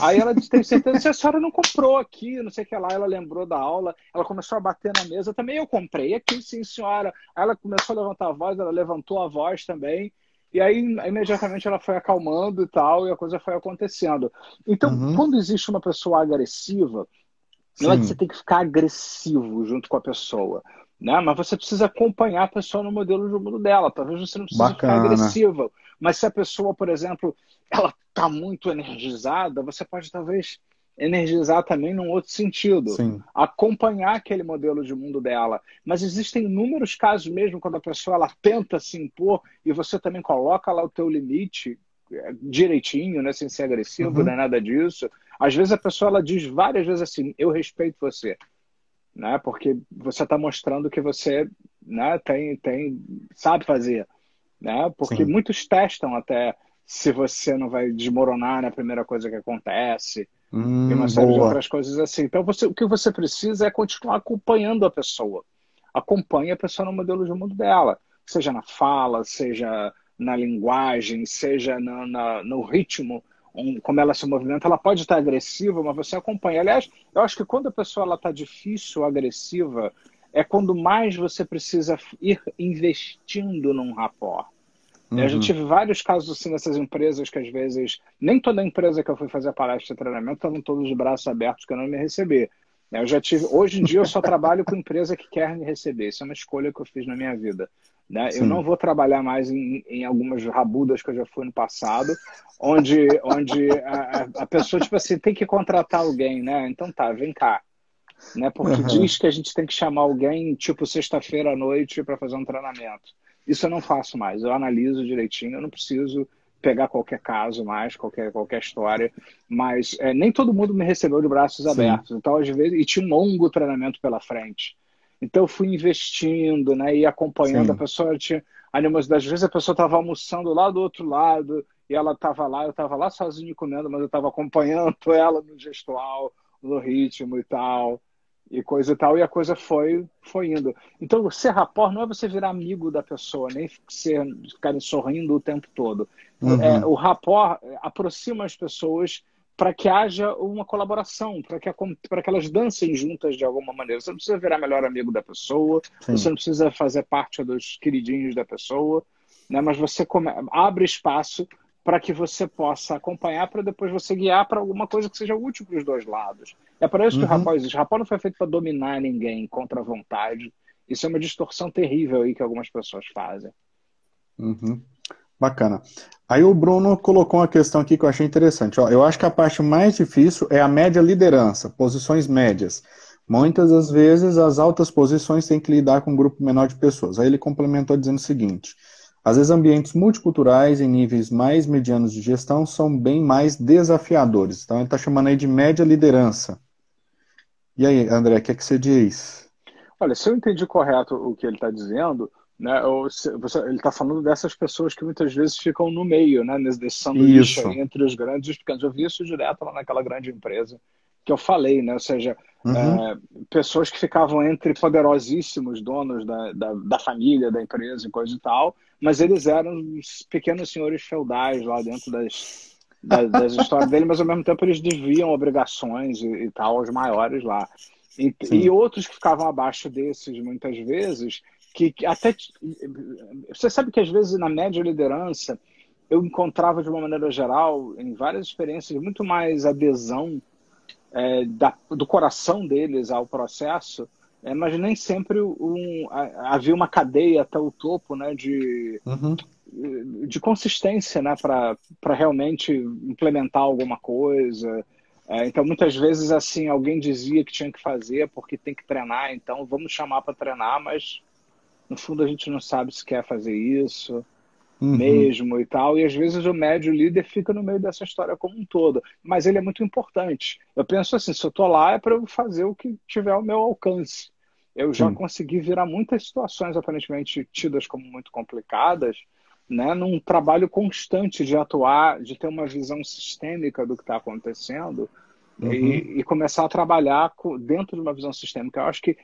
Aí ela disse, tem certeza que a senhora não comprou aqui, não sei o que lá. Ela lembrou da aula, ela começou a bater na mesa. Também eu comprei aqui, sim, senhora. Aí ela começou a levantar a voz, ela levantou a voz também. E aí, imediatamente, ela foi acalmando e tal, e a coisa foi acontecendo. Então, uhum. quando existe uma pessoa agressiva, não é que você tem que ficar agressivo junto com a pessoa, né? Mas você precisa acompanhar a pessoa no modelo de mundo dela. Talvez você não precise Bacana. ficar agressiva. Mas se a pessoa, por exemplo, ela está muito energizada, você pode talvez energizar também num outro sentido. Sim. Acompanhar aquele modelo de mundo dela. Mas existem inúmeros casos mesmo quando a pessoa ela tenta se impor e você também coloca lá o teu limite é, direitinho, né, sem ser agressivo, uhum. não é nada disso. Às vezes a pessoa ela diz várias vezes assim, eu respeito você. Né? Porque você está mostrando que você né, tem, tem, sabe fazer. Né? Porque Sim. muitos testam até se você não vai desmoronar na primeira coisa que acontece. Hum, uma série boa. de outras coisas assim. Então, você, o que você precisa é continuar acompanhando a pessoa. Acompanhe a pessoa no modelo de mundo dela, seja na fala, seja na linguagem, seja no, na, no ritmo como ela se movimenta, ela pode estar agressiva, mas você acompanha. Aliás, eu acho que quando a pessoa está difícil, agressiva, é quando mais você precisa ir investindo num rapport. Uhum. Eu já tive vários casos assim nessas empresas que às vezes, nem toda empresa que eu fui fazer palestra de treinamento estavam todos de braços abertos querendo me receber. Eu já tive, hoje em dia eu só trabalho com empresa que quer me receber. Isso é uma escolha que eu fiz na minha vida. Né? Eu não vou trabalhar mais em, em, algumas rabudas que eu já fui no passado, onde, onde a, a, pessoa, tipo assim, tem que contratar alguém, né? Então tá, vem cá. Né? Porque uhum. diz que a gente tem que chamar alguém, tipo, sexta-feira à noite para fazer um treinamento. Isso eu não faço mais. Eu analiso direitinho, eu não preciso pegar qualquer caso mais, qualquer, qualquer história, mas é, nem todo mundo me recebeu de braços Sim. abertos. Então, às vezes, e tinha um longo treinamento pela frente. Então eu fui investindo, né, e acompanhando Sim. a pessoa tinha animosidade. Às vezes a pessoa estava almoçando lá do outro lado e ela estava lá, eu estava lá sozinho comendo, mas eu estava acompanhando [LAUGHS] ela no gestual, no ritmo e tal, e coisa e tal, e a coisa foi foi indo. Então, ser rapport não é você virar amigo da pessoa, nem ser, ficarem sorrindo o tempo todo. Uhum. É, o rapport aproxima as pessoas para que haja uma colaboração, para que, para que elas dancem juntas de alguma maneira. Você não precisa virar melhor amigo da pessoa, Sim. você não precisa fazer parte dos queridinhos da pessoa, né? mas você come, abre espaço para que você possa acompanhar, para depois você guiar para alguma coisa que seja útil para os dois lados. É para isso uhum. que o rapaz existe. O rapaz não foi feito para dominar ninguém contra a vontade. Isso é uma distorção terrível aí que algumas pessoas fazem. Uhum. Bacana. Aí o Bruno colocou uma questão aqui que eu achei interessante. Ó, eu acho que a parte mais difícil é a média liderança, posições médias. Muitas das vezes as altas posições têm que lidar com um grupo menor de pessoas. Aí ele complementou dizendo o seguinte: às vezes ambientes multiculturais em níveis mais medianos de gestão são bem mais desafiadores. Então ele está chamando aí de média liderança. E aí, André, o que, é que você diz? Olha, se eu entendi correto o que ele está dizendo, né? Você, ele está falando dessas pessoas que muitas vezes ficam no meio, né? Nesse sanduíche entre os grandes e os pequenos. Eu vi isso direto lá naquela grande empresa que eu falei, né? Ou seja, uhum. é, pessoas que ficavam entre poderosíssimos donos da, da, da, família, da empresa e coisa e tal, mas eles eram pequenos senhores feudais lá dentro das, das, das histórias dele, mas ao mesmo tempo eles deviam obrigações e, e tal aos maiores lá. E, e, outros que ficavam abaixo desses, muitas vezes, que, que até você sabe que às vezes na média liderança eu encontrava de uma maneira geral em várias experiências muito mais adesão é, da, do coração deles ao processo é, mas nem sempre um, havia uma cadeia até o topo né, de, uhum. de consistência né, para realmente implementar alguma coisa. É, então, muitas vezes, assim, alguém dizia que tinha que fazer porque tem que treinar, então vamos chamar para treinar, mas no fundo a gente não sabe se quer fazer isso uhum. mesmo e tal. E às vezes o médio líder fica no meio dessa história como um todo. Mas ele é muito importante. Eu penso assim, se eu estou lá é para eu fazer o que tiver ao meu alcance. Eu já Sim. consegui virar muitas situações aparentemente tidas como muito complicadas, né, num trabalho constante de atuar, de ter uma visão sistêmica do que está acontecendo uhum. e, e, começar a trabalhar dentro de uma visão sistêmica. Eu acho que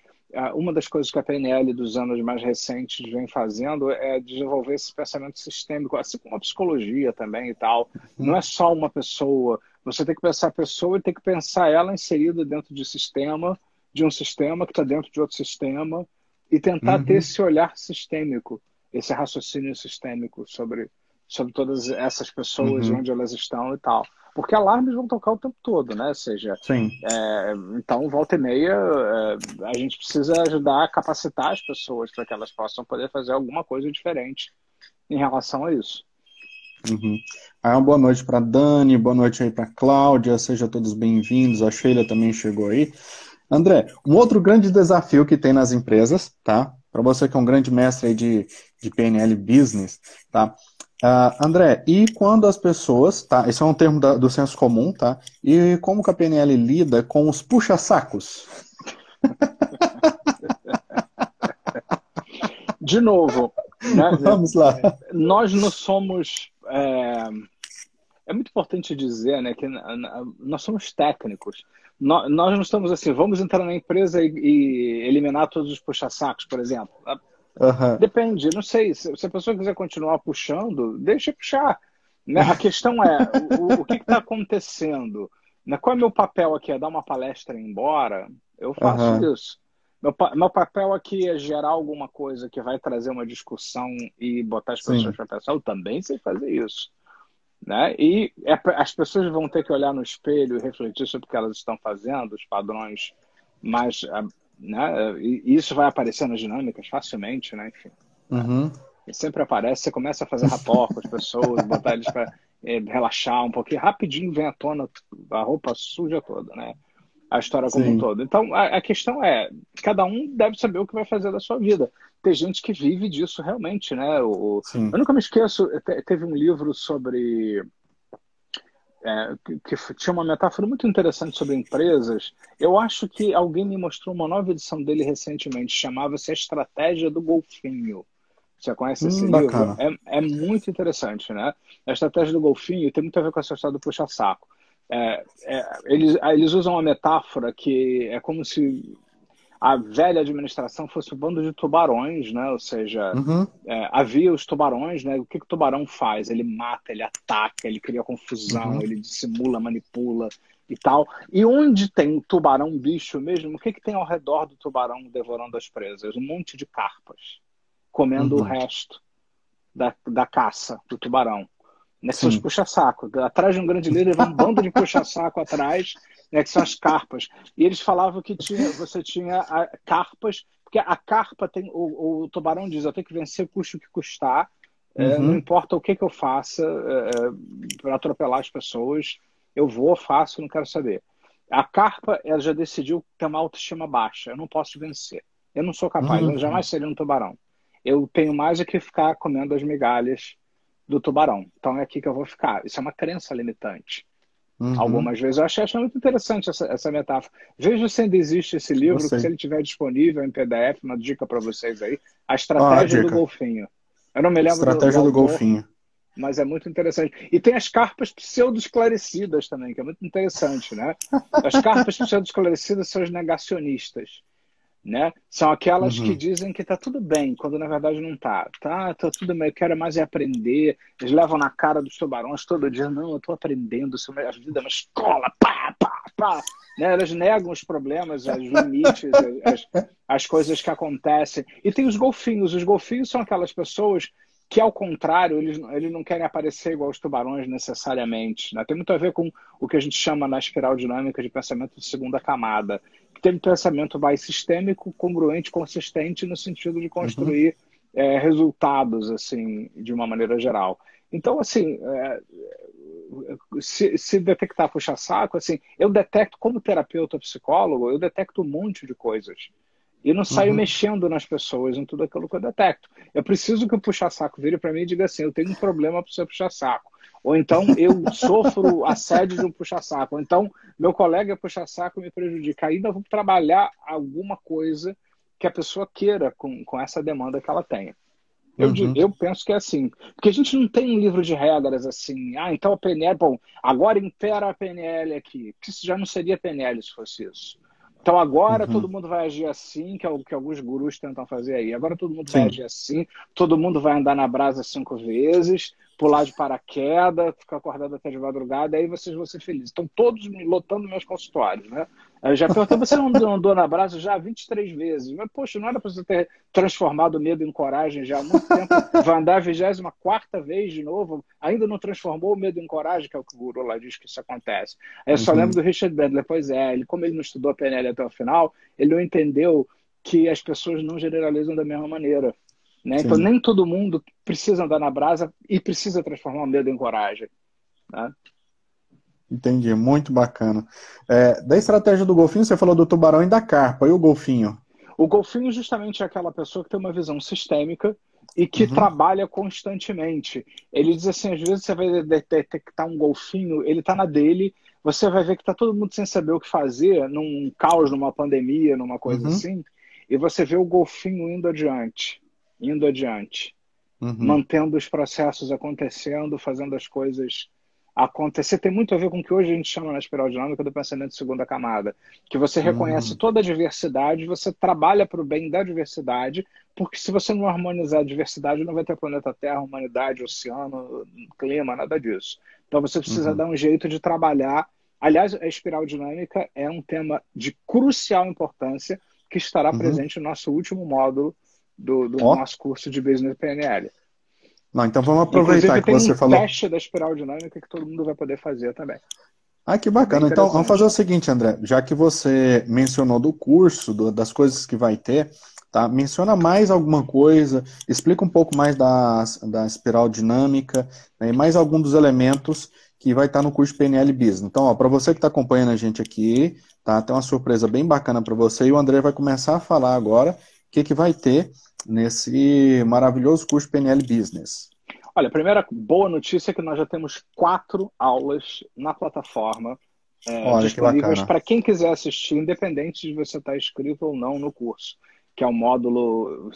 uma das coisas que a PNL dos anos mais recentes vem fazendo é desenvolver esse pensamento sistêmico, assim como a psicologia também e tal. Não é só uma pessoa. Você tem que pensar a pessoa e tem que pensar ela inserida dentro de sistema, de um sistema que está dentro de outro sistema e tentar uhum. ter esse olhar sistêmico, esse raciocínio sistêmico sobre, sobre todas essas pessoas, uhum. onde elas estão e tal. Porque alarmes vão tocar o tempo todo, né? Ou seja, é, então, volta e meia, é, a gente precisa ajudar a capacitar as pessoas para que elas possam poder fazer alguma coisa diferente em relação a isso. Uhum. Aí uma boa noite para Dani, boa noite aí para Cláudia, sejam todos bem-vindos. A Sheila também chegou aí. André, um outro grande desafio que tem nas empresas, tá? Para você que é um grande mestre aí de, de PNL Business, tá? Uh, André, e quando as pessoas, tá? Esse é um termo da, do senso comum, tá? E como que a PNL lida com os puxa-sacos? [LAUGHS] De novo, né? vamos lá. Nós não somos. É, é muito importante dizer, né, que nós somos técnicos. Nós, nós não estamos assim, vamos entrar na empresa e, e eliminar todos os puxa-sacos, por exemplo. Uhum. Depende, não sei. Se, se, a pessoa quiser continuar puxando, deixa puxar. Né? A questão é, o, o que está acontecendo? Né? Qual é o meu papel aqui? É dar uma palestra e ir embora? Eu faço uhum. isso. Meu, meu papel aqui é gerar alguma coisa que vai trazer uma discussão e botar as pessoas para pensar. Eu também sei fazer isso. Né? E é, as pessoas vão ter que olhar no espelho e refletir sobre o que elas estão fazendo, os padrões mais. Né? E isso vai aparecer nas dinâmicas facilmente, né? Enfim. Uhum. sempre aparece, você começa a fazer rapport com as pessoas, [LAUGHS] botar eles para é, relaxar um pouquinho, rapidinho vem à tona a roupa suja toda, né? A história como Sim. um todo. Então, a, a, questão é, cada um deve saber o que vai fazer da sua vida. Tem gente que vive disso realmente, né? O, eu nunca me esqueço, teve um livro sobre é, que, que, tinha uma metáfora muito interessante sobre empresas. Eu acho que alguém me mostrou uma nova edição dele recentemente, chamava-se A Estratégia do Golfinho. Você conhece esse hum, livro? É, é, muito interessante, né? A estratégia do golfinho tem muito a ver com essa história do puxa-saco. É, é, eles, eles usam uma metáfora que é como se a velha administração fosse um bando de tubarões, né? Ou seja, uhum. é, havia os tubarões, né? O que, que, o tubarão faz? Ele mata, ele ataca, ele cria confusão, uhum. ele dissimula, manipula e tal. E onde tem tubarão bicho mesmo, o que, que tem ao redor do tubarão devorando as presas? Um monte de carpas comendo uhum. o resto da, da caça do tubarão. Né, são os puxa-saco. Atrás de um grande líder vem um bando de puxa-saco atrás, [LAUGHS] né, que são as carpas. E eles falavam que tinha, você tinha a, carpas, porque a carpa tem. O, o tubarão diz: eu tenho que vencer custo que custar, é, uhum. é, não importa o que, que eu faça é, é para atropelar as pessoas, eu vou, faço, não quero saber. A carpa, ela já decidiu ter uma autoestima baixa, eu não posso vencer. Eu não sou capaz, uhum. eu jamais seria um tubarão eu tenho mais do que ficar comendo as migalhas do tubarão. Então é aqui que eu vou ficar. Isso é uma crença limitante. Uhum. Algumas vezes eu achei, achei muito interessante essa, essa metáfora. Veja se ainda existe esse livro, se ele estiver disponível em PDF, uma dica para vocês aí. A Estratégia ah, a do Golfinho. Eu não me lembro Estratégia do, do, do Golfinho. Mas é muito interessante. E tem as carpas pseudo-esclarecidas também, que é muito interessante, né? As carpas pseudo-esclarecidas são os negacionistas né? São aquelas uhum. que dizem que tá tudo bem, quando na verdade não tá. Tá, tá tudo bem, eu quero mais é aprender. Eles levam na cara dos tubarões todo dia, não, eu tô aprendendo, isso a vida é uma escola, pá, pá, pá. Né? Elas negam os problemas, os limites, as, as coisas que acontecem. E tem os golfinhos. Os golfinhos são aquelas pessoas que, ao contrário, eles, eles não querem aparecer igual os tubarões necessariamente. Né? Tem muito a ver com o que a gente chama na espiral dinâmica de pensamento de segunda camada, que tem um pensamento mais sistêmico, congruente, consistente, no sentido de construir uhum. é, resultados, assim, de uma maneira geral. Então, assim, é, se, se, detectar puxa-saco, assim, eu detecto, como terapeuta psicólogo, eu detecto um monte de coisas. E não saio uhum. mexendo nas pessoas, em tudo aquilo que eu detecto. Eu preciso que o puxa-saco vire para mim e diga assim: eu tenho um problema para você puxa-saco. Ou então eu sofro [LAUGHS] assédio de um puxa-saco. Ou então meu colega puxa-saco me prejudica. Ainda vou trabalhar alguma coisa que a pessoa queira com, com essa demanda que ela tenha. Eu, uhum. eu penso que é assim. Porque a gente não tem um livro de regras assim. Ah, então a PNL, bom, agora impera a PNL aqui. Que isso já não seria PNL se fosse isso. Então agora uhum. todo mundo vai agir assim, que é o que alguns gurus tentam fazer aí. Agora todo mundo Sim. vai agir assim, todo mundo vai andar na brasa cinco vezes, pular de paraquedas, ficar acordado até de madrugada, aí vocês vão ser felizes. Estão todos lotando meus consultórios, né? Eu já perguntei, você não andou na brasa já 23 vezes. Mas, poxa, não era para você ter transformado o medo em coragem já há muito tempo. Vai andar a 24 vez de novo, ainda não transformou o medo em coragem, que é o que o guru lá diz que isso acontece. Aí eu só uhum. lembro do Richard Bandler, pois é, ele, como ele não estudou a PNL até o final, ele não entendeu que as pessoas não generalizam da mesma maneira. Né? Então, nem todo mundo precisa andar na brasa e precisa transformar o medo em coragem. Né? Entendi, muito bacana. É, da estratégia do golfinho, você falou do tubarão e da carpa. E o golfinho? O golfinho justamente é aquela pessoa que tem uma visão sistêmica e que uhum. trabalha constantemente. Ele diz assim, às vezes você vai detectar um golfinho, ele está na dele, você vai ver que está todo mundo sem saber o que fazer, num caos, numa pandemia, numa coisa uhum. assim, e você vê o golfinho indo adiante indo adiante, uhum. mantendo os processos acontecendo, fazendo as coisas acontecer tem muito a ver com o que hoje a gente chama na espiral dinâmica do pensamento de segunda camada, que você reconhece uhum. toda a diversidade, você trabalha para o bem da diversidade, porque se você não harmonizar a diversidade, não vai ter planeta Terra, humanidade, oceano, clima, nada disso. Então você precisa uhum. dar um jeito de trabalhar. Aliás, a espiral dinâmica é um tema de crucial importância que estará uhum. presente no nosso último módulo do, do oh. nosso curso de Business PNL. Não, então vamos aproveitar que você um falou. teste da espiral dinâmica que todo mundo vai poder fazer também. Ah, que bacana. Então, vamos fazer o seguinte, André. Já que você mencionou do curso, do, das coisas que vai ter, tá? Menciona mais alguma coisa, explica um pouco mais da, da espiral dinâmica né, e mais algum dos elementos que vai estar no curso PNL Business. Então, para você que está acompanhando a gente aqui, tá? Tem uma surpresa bem bacana para você e o André vai começar a falar agora o que, que vai ter nesse maravilhoso curso PNL Business? Olha, a primeira boa notícia é que nós já temos quatro aulas na plataforma é, Olha, disponíveis para quem quiser assistir, independente de você estar inscrito ou não no curso, que é o um módulo,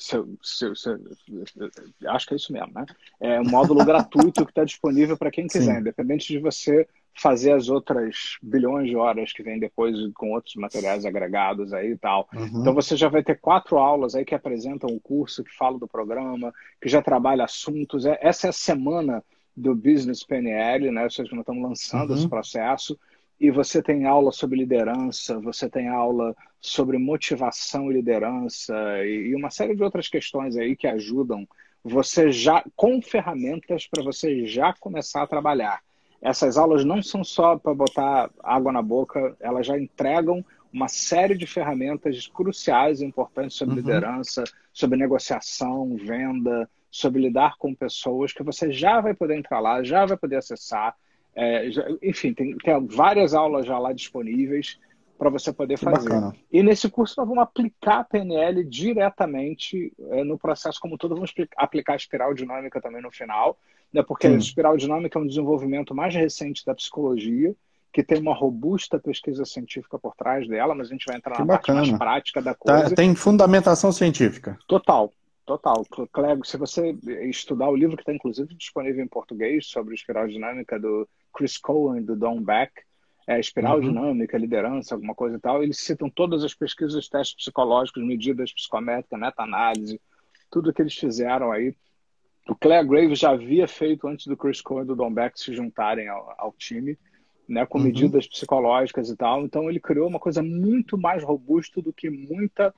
acho que é isso mesmo, né? É um módulo [LAUGHS] gratuito que está disponível para quem quiser, Sim. independente de você fazer as outras bilhões de horas que vem depois com outros materiais agregados aí e tal. Uhum. Então você já vai ter quatro aulas aí que apresentam o curso, que falam do programa, que já trabalha assuntos. É, essa é a semana do Business PNL, né? Seja, nós estamos lançando uhum. esse processo. E você tem aula sobre liderança, você tem aula sobre motivação e liderança e uma série de outras questões aí que ajudam você já com ferramentas para você já começar a trabalhar essas aulas não são só para botar água na boca, elas já entregam uma série de ferramentas cruciais e importantes sobre uhum. liderança, sobre negociação, venda, sobre lidar com pessoas que você já vai poder entrar lá, já vai poder acessar. É, já, enfim, tem, tem, várias aulas já lá disponíveis para você poder que fazer. Bacana. E nesse curso nós vamos aplicar a PNL diretamente é, no processo como todo, vamos aplicar a espiral dinâmica também no final né, porque Sim. a espiral dinâmica é um desenvolvimento mais recente da psicologia, que tem uma robusta pesquisa científica por trás dela, mas a gente vai entrar que na bacana. parte mais prática da tá, coisa. Tá, tem fundamentação científica. Total, total. Clego, se você estudar o livro que está inclusive disponível em português sobre espiral dinâmica do Chris Cohen, do Don Beck, é, espiral uhum. dinâmica, liderança, alguma coisa e tal, eles citam todas as pesquisas, testes psicológicos, medidas psicométricas, meta-análise, tudo que eles fizeram aí o Claire Graves já havia feito antes do Chris Cole e do Don Beck se juntarem ao, ao time, né, com uhum. medidas psicológicas e tal. Então ele criou uma coisa muito mais robusta do que muita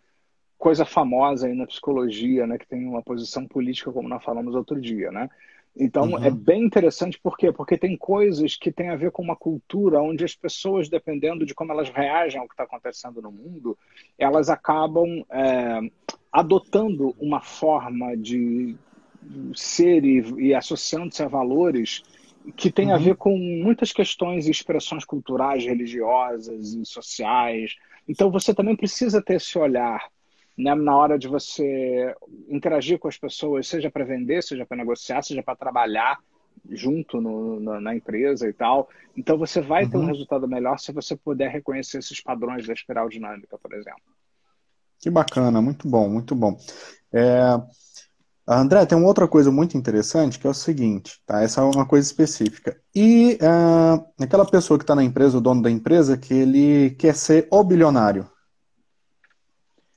coisa famosa aí na psicologia, né, que tem uma posição política, como nós falamos outro dia, né? Então uhum. é bem interessante, por quê? Porque tem coisas que têm a ver com uma cultura onde as pessoas, dependendo de como elas reagem ao que está acontecendo no mundo, elas acabam é, adotando uma forma de ser e, e associando-se a valores que tem uhum. a ver com muitas questões e expressões culturais, religiosas e sociais. Então você também precisa ter esse olhar né, na hora de você interagir com as pessoas, seja para vender, seja para negociar, seja para trabalhar junto no, na, na, empresa e tal. Então você vai uhum. ter um uhum. resultado melhor se você puder reconhecer esses padrões da espiral dinâmica, por exemplo. Que bacana, muito bom, muito bom. É, André, tem uma outra coisa muito interessante que é o seguinte, tá? Essa é uma coisa específica. E uh, aquela pessoa que está na empresa, o dono da empresa, que ele quer ser o bilionário.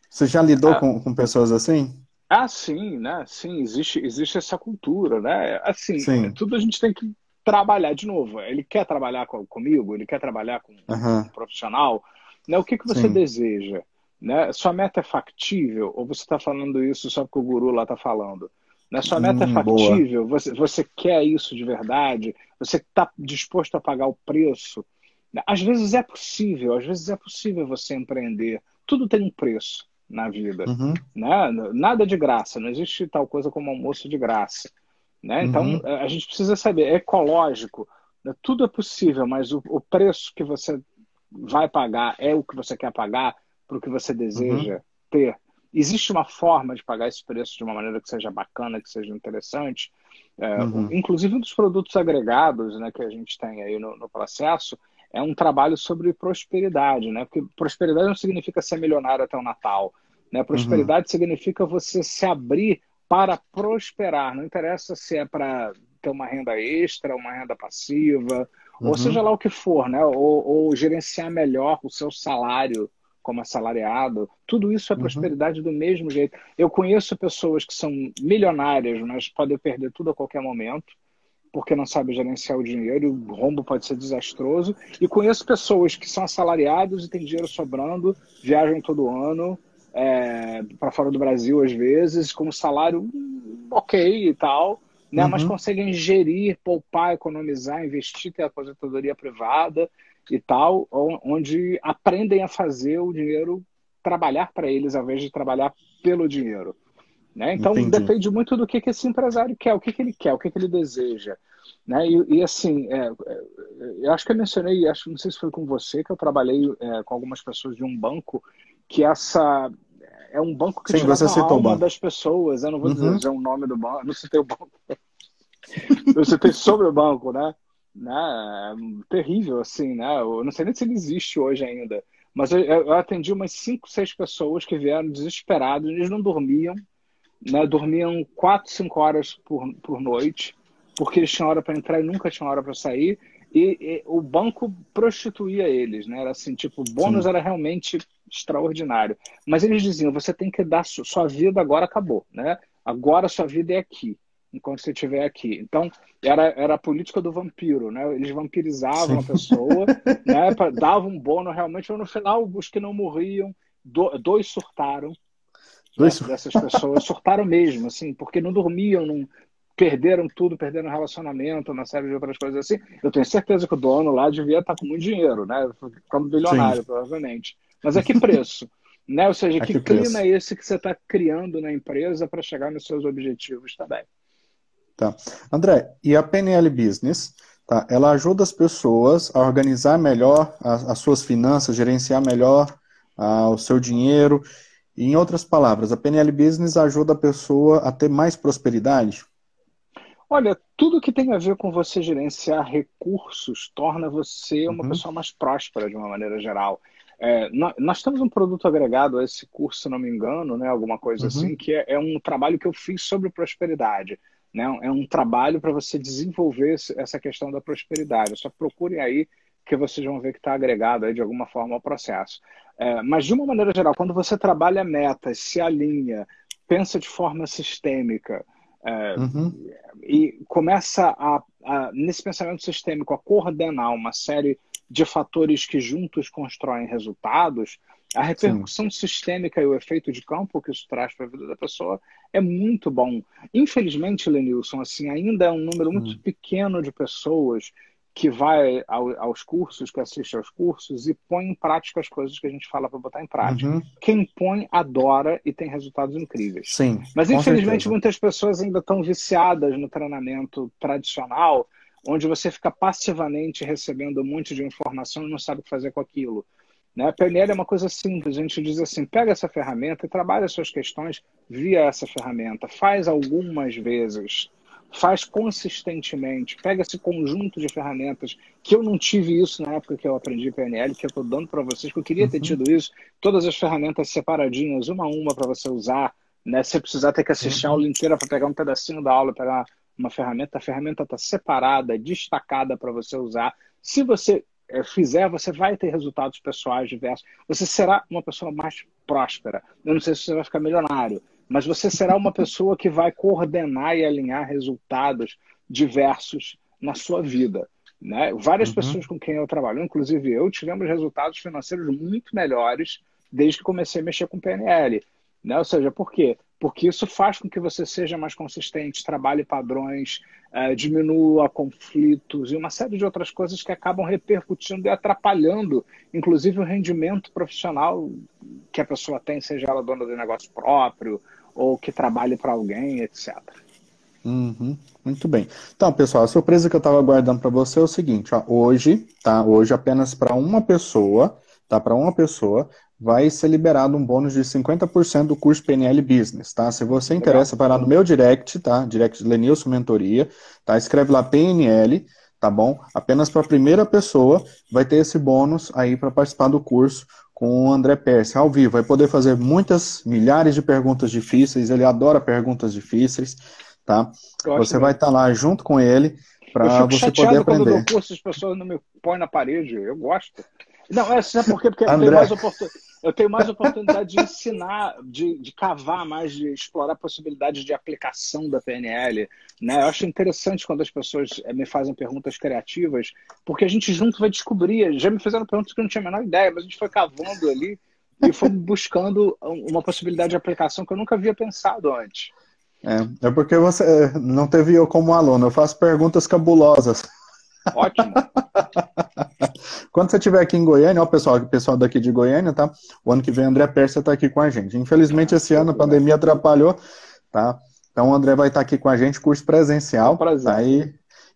Você já lidou ah, com, com pessoas assim? Ah, sim, né? Sim, existe, existe essa cultura, né? Assim, sim. tudo a gente tem que trabalhar de novo. Ele quer trabalhar com, comigo, ele quer trabalhar com uhum. um profissional. Né? O que, que você sim. deseja? Né? Sua meta é factível ou você está falando isso só porque o guru lá está falando? Né? Sua meta é hum, é factível? Você, você quer isso de verdade? Você está disposto a pagar o preço? Às vezes é possível, às vezes é possível você empreender. Tudo tem um preço na vida. Uhum. Né? Nada de graça, não existe tal coisa como almoço de graça. Né? Então uhum. a gente precisa saber, é ecológico, né? tudo é possível, mas o, o preço que você vai pagar é o que você quer pagar, para o que você deseja uhum. ter. Existe uma forma de pagar esse preço de uma maneira que seja bacana, que seja interessante. É, uhum. Inclusive, um dos produtos agregados né, que a gente tem aí no, no, processo é um trabalho sobre prosperidade, né? Porque prosperidade não significa ser milionário até o Natal. Né? Prosperidade uhum. significa você se abrir para prosperar. Não interessa se é para ter uma renda extra, uma renda passiva, uhum. ou seja lá o que for, né? Ou, ou, gerenciar melhor o seu salário como assalariado. Tudo isso é uhum. prosperidade do mesmo jeito. Eu conheço pessoas que são milionárias, mas podem perder tudo a qualquer momento porque não sabe gerenciar o dinheiro, o rombo pode ser desastroso. E conheço pessoas que são assalariados e têm dinheiro sobrando, viajam todo ano é, para fora do Brasil às vezes, com um salário ok e tal, né? Uhum. mas conseguem gerir, poupar, economizar, investir, ter aposentadoria privada e tal, onde aprendem a fazer o dinheiro trabalhar para eles ao invés de trabalhar pelo dinheiro. Né? Então Entendi. depende muito do que, que esse empresário quer, o que, que ele quer, o que, que ele deseja. Né? E, e assim, é, é, eu acho que eu mencionei, acho, não sei se foi com você, que eu trabalhei é, com algumas pessoas de um banco, que essa é um banco que Sim, você citou a alma das pessoas. Eu não vou uhum. dizer o nome do banco, não citei o banco. [LAUGHS] eu citei sobre o banco, né? né? Terrível, assim, né? Eu não sei nem se ele existe hoje ainda. Mas eu, eu atendi umas 5, 6 pessoas que vieram desesperados, eles não dormiam, né, dormiam quatro, cinco horas por, por noite, porque eles tinham hora para entrar e nunca tinham hora para sair. E, e, o banco prostituía eles, né? Era assim, tipo, o bônus Sim. era realmente extraordinário. Mas eles diziam, você tem que dar sua vida agora acabou, né? Agora sua vida é aqui, enquanto você estiver aqui. Então era, era a política do vampiro, né? Eles vampirizavam Sim. a pessoa, [LAUGHS] né? davam um bônus realmente. No final, os que não morriam, do, dois surtaram, Dois... Né, dessas pessoas surtaram mesmo, assim, porque não dormiam, não perderam tudo, perderam relacionamento, uma série de outras coisas assim. Eu tenho certeza que o dono lá devia estar com muito dinheiro, né? Como bilionário, Sim. provavelmente. Mas a que preço? né? Ou seja, que, que clima é esse que você está criando na empresa para chegar nos seus objetivos também? Tá. André, e a PNL Business, tá? ela ajuda as pessoas a organizar melhor as, as suas finanças, gerenciar melhor ah, o seu dinheiro em outras palavras, a PNL Business ajuda a pessoa a ter mais prosperidade? Olha, tudo que tem a ver com você gerenciar recursos torna você uma uhum. pessoa mais próspera de uma maneira geral. É, nós, nós, temos um produto agregado a esse curso, se não me engano, né, alguma coisa uhum. assim, que é, é, um trabalho que eu fiz sobre prosperidade. Né, é um trabalho para você desenvolver essa questão da prosperidade. Só procurem aí que vocês vão ver que está agregado aí de alguma forma ao processo. É, mas, de uma maneira geral, quando você trabalha metas, se alinha, pensa de forma sistêmica é, uhum. e começa a, a, nesse pensamento sistêmico, a coordenar uma série de fatores que juntos constroem resultados, a repercussão Sim. sistêmica e o efeito de campo que isso traz para a vida da pessoa é muito bom. Infelizmente, Lenilson, assim, ainda é um número muito hum. pequeno de pessoas que vai ao, aos cursos, que assiste aos cursos e põe em prática as coisas que a gente fala para botar em prática. Uhum. Quem põe, adora e tem resultados incríveis. Sim. Mas infelizmente certeza. muitas pessoas ainda estão viciadas no treinamento tradicional, onde você fica passivamente recebendo um monte de informação e não sabe o que fazer com aquilo. Né? A PNL é uma coisa simples, a gente diz assim, pega essa ferramenta e trabalha as suas questões via essa ferramenta. Faz algumas vezes, faz consistentemente, pega esse conjunto de ferramentas, que eu não tive isso na época que eu aprendi PNL, que eu estou dando para vocês, que eu queria ter uhum. tido isso, todas as ferramentas separadinhas, uma a uma para você usar, né? Se precisar ter que assistir uhum. a aula inteira para pegar um pedacinho da aula, pegar uma ferramenta, a ferramenta está separada, destacada para você usar. Se você fizer, você vai ter resultados pessoais diversos. Você será uma pessoa mais próspera. Eu não sei se você vai ficar milionário, mas você será uma pessoa que vai coordenar e alinhar resultados diversos na sua vida. Né? Várias uhum. pessoas com quem eu trabalho, inclusive eu, tivemos resultados financeiros muito melhores desde que comecei a mexer com PNL. Né? Ou seja, por quê? Porque isso faz com que você seja mais consistente, trabalhe padrões, é, diminua conflitos e uma série de outras coisas que acabam repercutindo e atrapalhando, inclusive, o rendimento profissional que a pessoa tem, seja ela dona do negócio próprio ou que trabalhe para alguém, etc. Uhum, muito bem. Então, pessoal, a surpresa que eu estava guardando para você é o seguinte: ó, hoje, tá? Hoje apenas para uma pessoa, tá? Para uma pessoa vai ser liberado um bônus de 50% do curso PNL Business, tá? Se você interessa, vai lá no meu direct, tá? Direct Lenilson Mentoria, tá? Escreve lá PNL, tá bom? Apenas para a primeira pessoa vai ter esse bônus aí para participar do curso com o André Percy ao vivo. Vai poder fazer muitas, milhares de perguntas difíceis, ele adora perguntas difíceis, tá? Você vai estar tá lá junto com ele para você poder aprender. Quando eu dou curso, as pessoas não me põem na parede. Eu gosto. Não, é sabe por quê? Porque André. tenho mais oportunidade eu tenho mais oportunidade de ensinar, de, de cavar mais, de explorar possibilidades de aplicação da PNL. Né? Eu acho interessante quando as pessoas eh, me fazem perguntas criativas, porque a gente junto vai descobrir. Já me fizeram perguntas que eu não tinha a menor ideia, mas a gente foi cavando ali e foi buscando uma possibilidade de aplicação que eu nunca havia pensado antes. É, é porque você eh, não teve eu como aluno, eu faço perguntas cabulosas. Ótimo. [LAUGHS] Quando você estiver aqui em Goiânia, ó, pessoal, pessoal daqui de Goiânia, tá? O ano que vem, André Pérsia está aqui com a gente. Infelizmente, esse ano a pandemia atrapalhou, tá? Então, o André vai estar tá aqui com a gente, curso presencial. É um prazer. Tá? E,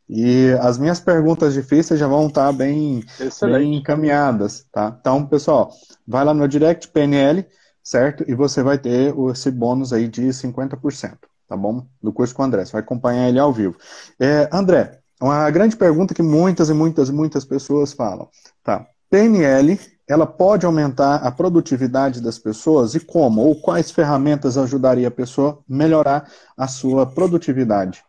e as minhas perguntas difíceis já vão estar tá bem, bem encaminhadas, tá? Então, pessoal, vai lá no direct PNL, certo? E você vai ter esse bônus aí de 50%, tá bom? Do curso com o André. Você vai acompanhar ele ao vivo. É, André, uma grande pergunta que muitas e muitas e muitas pessoas falam. Tá. PNL, ela pode aumentar a produtividade das pessoas e como? Ou quais ferramentas ajudaria a pessoa a melhorar a sua produtividade?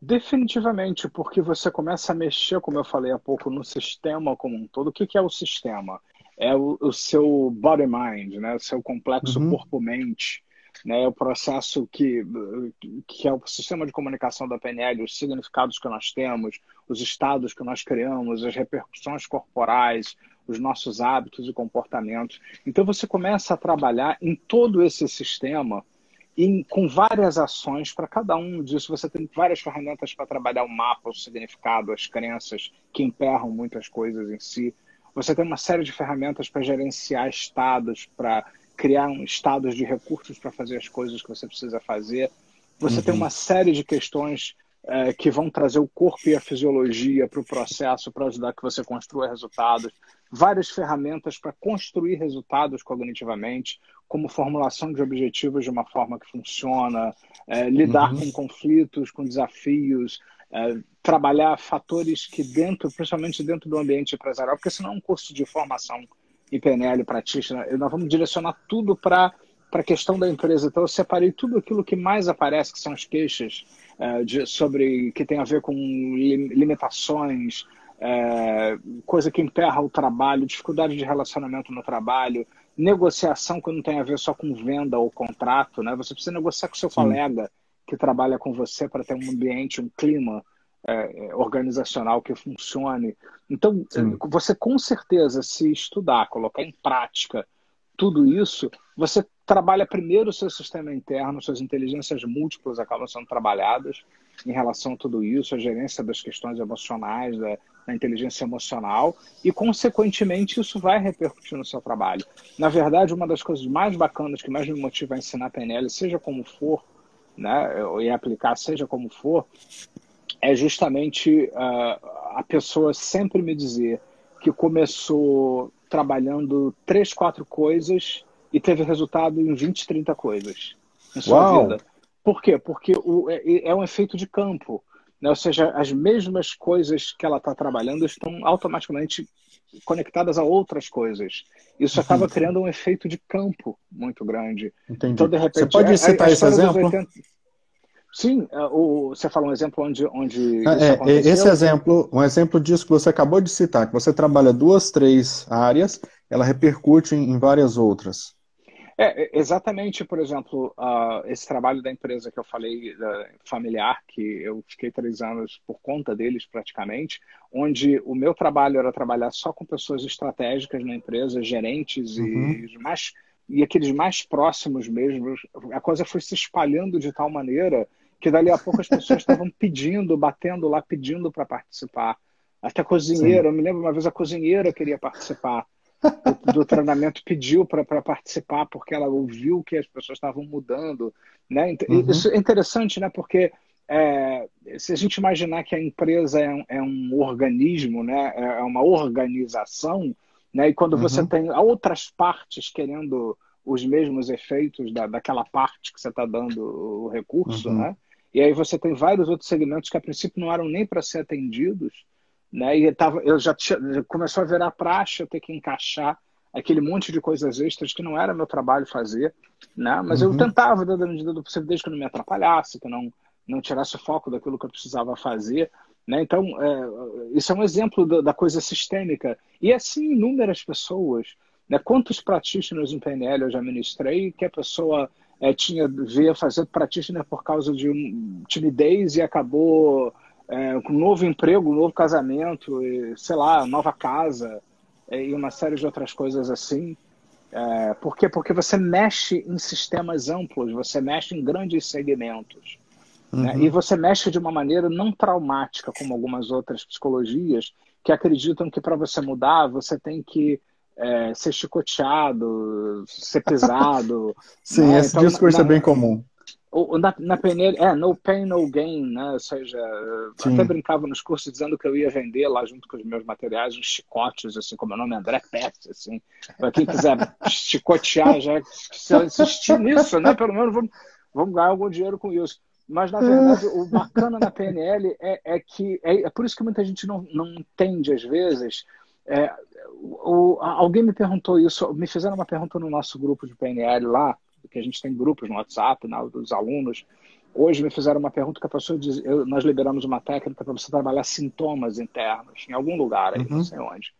Definitivamente, porque você começa a mexer, como eu falei há pouco, no sistema como um todo. O que é o sistema? É o, o seu body-mind, né? o seu complexo uhum. corpo-mente né, o processo que, que é o sistema de comunicação da PNL, os significados que nós temos, os estados que nós criamos, as repercussões corporais, os nossos hábitos e comportamentos. Então você começa a trabalhar em todo esse sistema e com várias ações para cada um disso. Você tem várias ferramentas para trabalhar o mapa, o significado, as crenças que emperram muitas coisas em si. Você tem uma série de ferramentas para gerenciar estados, para criar um estados de recursos para fazer as coisas que você precisa fazer. Você uhum. tem uma série de questões é, que vão trazer o corpo e a fisiologia para o processo para ajudar que você construa resultados. Várias ferramentas para construir resultados cognitivamente, como formulação de objetivos de uma forma que funciona, é, lidar uhum. com conflitos, com desafios, é, trabalhar fatores que dentro, principalmente dentro do ambiente empresarial, porque senão é um curso de formação e PNL pratista, nós vamos direcionar tudo para a questão da empresa. Então, eu separei tudo aquilo que mais aparece, que são as queixas uh, de, sobre que tem a ver com limitações, uh, coisa que emperra o trabalho, dificuldade de relacionamento no trabalho, negociação que não tem a ver só com venda ou contrato, né? Você precisa negociar com seu Sim. colega que trabalha com você para ter um ambiente, um clima é, é, organizacional que funcione. Então, Sim. você com certeza, se estudar, colocar em prática tudo isso, você trabalha primeiro o seu sistema interno, suas inteligências múltiplas acabam sendo trabalhadas em relação a tudo isso, a gerência das questões emocionais, da, da inteligência emocional, e, consequentemente, isso vai repercutir no seu trabalho. Na verdade, uma das coisas mais bacanas que mais me motiva a ensinar PNL, seja como for, né, e aplicar seja como for, é justamente uh, a pessoa sempre me dizer que começou trabalhando três, quatro coisas e teve resultado em 20, 30 coisas em sua Uau. vida. Por quê? Porque o, é, é um efeito de campo. Né? Ou seja, as mesmas coisas que ela está trabalhando estão automaticamente conectadas a outras coisas. Isso uhum. acaba criando um efeito de campo muito grande. Entendi. Então, de repente, Você pode citar a, a esse exemplo? 80... Sim, é, o, você falou um exemplo onde, onde é, é esse exemplo, um exemplo disso que você acabou de citar, que você trabalha duas, três áreas, ela repercute em, em várias outras. É, exatamente, por exemplo, uh, esse trabalho da empresa que eu falei, uh, familiar, que eu fiquei três anos por conta deles praticamente, onde o meu trabalho era trabalhar só com pessoas estratégicas na empresa, gerentes uhum. e mais e aqueles mais próximos mesmo, a coisa foi se espalhando de tal maneira que dali a pouco as pessoas estavam [LAUGHS] pedindo, batendo lá, pedindo para participar. Até a cozinheira, Sim. eu me lembro uma vez a cozinheira queria participar do, do treinamento, pediu para participar porque ela ouviu que as pessoas estavam mudando. Né? Uhum. Isso é interessante, né? porque é, se a gente imaginar que a empresa é um, é um organismo, né? é, é uma organização, né? e quando uhum. você tem outras partes querendo os mesmos efeitos da, daquela parte que você está dando o recurso, uhum. né? E aí você tem vários outros segmentos que a princípio não eram nem para ser atendidos, né? E eu, tava, eu já tinha, começou a virar praxe eu ter que encaixar aquele monte de coisas extras que não era meu trabalho fazer, né? Mas uhum. eu tentava, da medida do possível, desde que não me atrapalhasse, que não não tirasse o foco daquilo que eu precisava fazer. Né? Então, é, isso é um exemplo da, da, coisa sistêmica. E assim, inúmeras pessoas. Né? Quantos practitioners em PNL eu já ministrei que a pessoa é, tinha veio fazer practitioner por causa de um, timidez e acabou é, com um novo emprego, um novo casamento, e, sei lá, nova casa é, e uma série de outras coisas assim. É, por quê? Porque você mexe em sistemas amplos, você mexe em grandes segmentos. Né? Uhum. Né? E você mexe de uma maneira não traumática, como algumas outras psicologias, que acreditam que para você mudar, você tem que é, ser chicoteado, ser pesado. [LAUGHS] Sim, né? esse então, discurso na, é bem comum. Na, na PNL, é, no pain, no gain, né? Ou seja, Sim. até brincava nos cursos dizendo que eu ia vender lá junto com os meus materiais uns chicotes, assim, como o nome é André Pet, assim. Para quem quiser [LAUGHS] chicotear, já se insistir nisso, né? Pelo menos vamos, vamos ganhar algum dinheiro com isso. Mas, na verdade, o bacana na PNL é, é que. É, é, por isso que muita gente não, não entende, às vezes. É, o, alguém me perguntou isso, me fizeram uma pergunta no nosso grupo de PNL lá, que a gente tem grupos no WhatsApp, né, dos alunos. Hoje me fizeram uma pergunta que a pessoa diz: eu, nós liberamos uma técnica para você trabalhar sintomas internos, em algum lugar aí, uhum. não sei onde.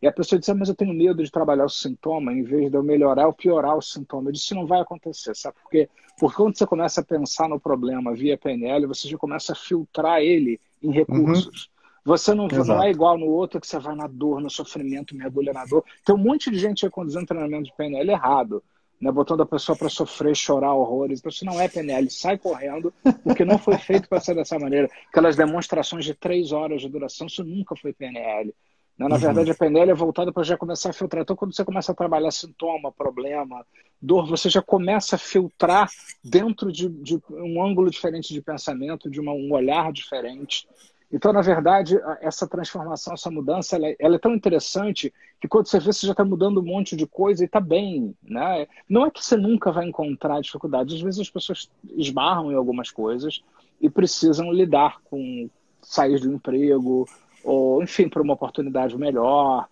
E a pessoa disse, ah, mas eu tenho medo de trabalhar o sintoma, em vez de eu melhorar ou piorar o sintoma. Eu disse, não vai acontecer, sabe por quê? Porque quando você começa a pensar no problema via PNL, você já começa a filtrar ele em recursos. Uhum. Você não, não, é igual no outro que você vai na dor, no sofrimento, mergulha na dor. Tem um monte de gente conduzindo treinamento de PNL errado, né? botando a pessoa para sofrer, chorar horrores. Então, isso não é PNL, sai correndo, porque não foi feito para ser dessa maneira. Aquelas demonstrações de três horas de duração, isso nunca foi PNL. Né? Na uhum. verdade, a PNL é voltada para já começar a filtrar. Então, quando você começa a trabalhar sintoma, problema, dor, você já começa a filtrar dentro de, de um ângulo diferente de pensamento, de uma, um olhar diferente. Então, na verdade, essa transformação, essa mudança, ela é, ela é tão interessante que quando você vê, você já está mudando um monte de coisa e está bem. Né? Não é que você nunca vai encontrar dificuldades. Às vezes as pessoas esbarram em algumas coisas e precisam lidar com sair do emprego, ou enfim, para uma oportunidade melhor,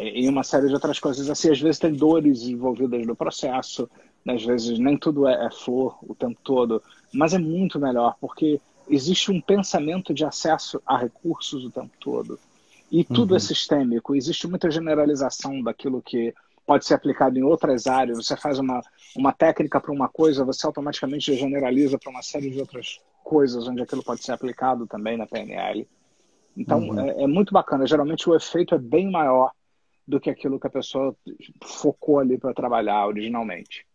e uma série de outras coisas assim. Às vezes tem dores envolvidas no processo, né? às vezes nem tudo é, é flor o tempo todo, mas é muito melhor, porque existe um pensamento de acesso a recursos o tempo todo. E tudo é uhum. é sistêmico, existe muita generalização daquilo que pode ser aplicado em outras áreas. Você faz uma, uma técnica para uma coisa, você automaticamente generaliza para uma série de outras coisas onde aquilo pode ser aplicado também na PNL. Então, uhum. é, é, muito bacana. Geralmente, o efeito é bem maior do que aquilo que a pessoa focou ali para trabalhar originalmente.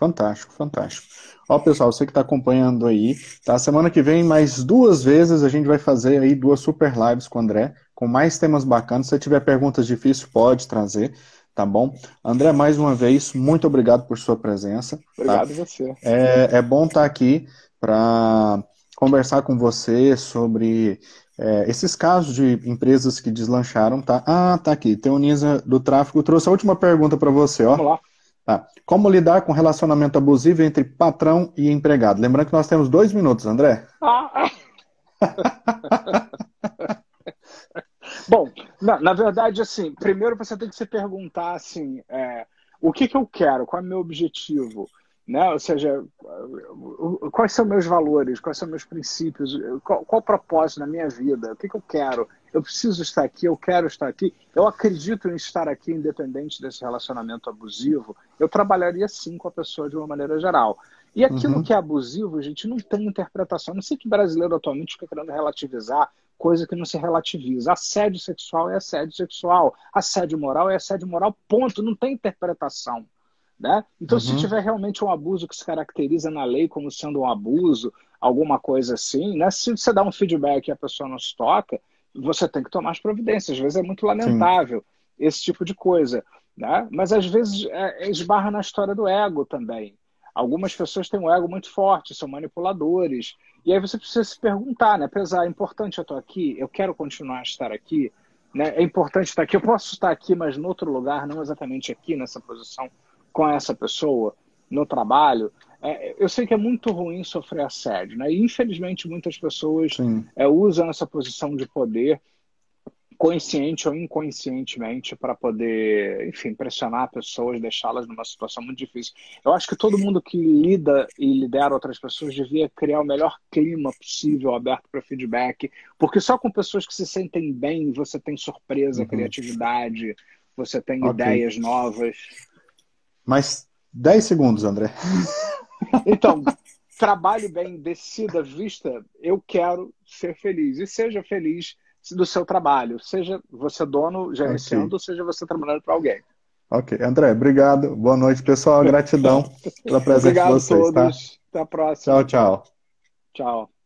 Fantástico, fantástico. Ó, pessoal, você que está acompanhando aí, tá? Semana que vem, mais duas vezes, a gente vai fazer aí duas super lives com o André, com mais temas bacanas. Se tiver perguntas difíceis, pode trazer, tá bom? André, mais uma vez, muito obrigado por sua presença. Tá? Obrigado tá? você. É, é bom estar tá aqui para conversar com você sobre é, esses casos de empresas que deslancharam, tá? Ah, tá aqui. Teoniza do Tráfico trouxe a última pergunta para você, ó. Vamos lá. Tá. Como lidar com relacionamento abusivo entre patrão e empregado? Lembrando que nós temos dois minutos, André. Ah. [LAUGHS] Bom, na, na, verdade, assim, primeiro você tem que se perguntar assim, é, o que, que eu quero, qual é o meu objetivo? Né? Ou seja, quais são meus valores, quais são meus princípios, qual, qual o propósito na minha vida, o que, que eu quero? Eu preciso estar aqui, eu quero estar aqui, eu acredito em estar aqui, independente desse relacionamento abusivo. Eu trabalharia sim com a pessoa de uma maneira geral. E aquilo uhum. que é abusivo, gente, não tem interpretação. Não sei que brasileiro atualmente fica querendo relativizar coisa que não se relativiza. Assédio sexual é assédio sexual, assédio moral é assédio moral, ponto. Não tem interpretação. Né? Então, uhum. se tiver realmente um abuso que se caracteriza na lei como sendo um abuso, alguma coisa assim, né? se você dá um feedback e a pessoa não se toca, você tem que tomar as providências. Às vezes é muito lamentável Sim. esse tipo de coisa. Né? Mas às vezes é, esbarra na história do ego também. Algumas pessoas têm um ego muito forte, são manipuladores. E aí você precisa se perguntar, né? Apesar, é importante eu estar aqui, eu quero continuar a estar aqui, né? É importante estar aqui, eu posso estar aqui, mas em outro lugar, não exatamente aqui nessa posição com essa pessoa no trabalho, eu sei que é muito ruim sofrer assédio, né? E, infelizmente muitas pessoas é, usam essa posição de poder consciente ou inconscientemente para poder, enfim, pressionar pessoas, deixá-las numa situação muito difícil. Eu acho que todo mundo que lida e lidera outras pessoas devia criar o melhor clima possível aberto para feedback, porque só com pessoas que se sentem bem você tem surpresa, uhum. criatividade, você tem okay. ideias novas. Mas 10 segundos, André. [LAUGHS] Então, trabalhe bem, decida, vista, eu quero ser feliz e seja feliz do seu trabalho, seja você dono, gerenciando, okay. ou seja você trabalhando para alguém. Ok. André, obrigado. Boa noite, pessoal. Gratidão pela presença obrigado de vocês. Obrigado a todos. Tá? Até a próxima. Tchau, tchau. Tchau.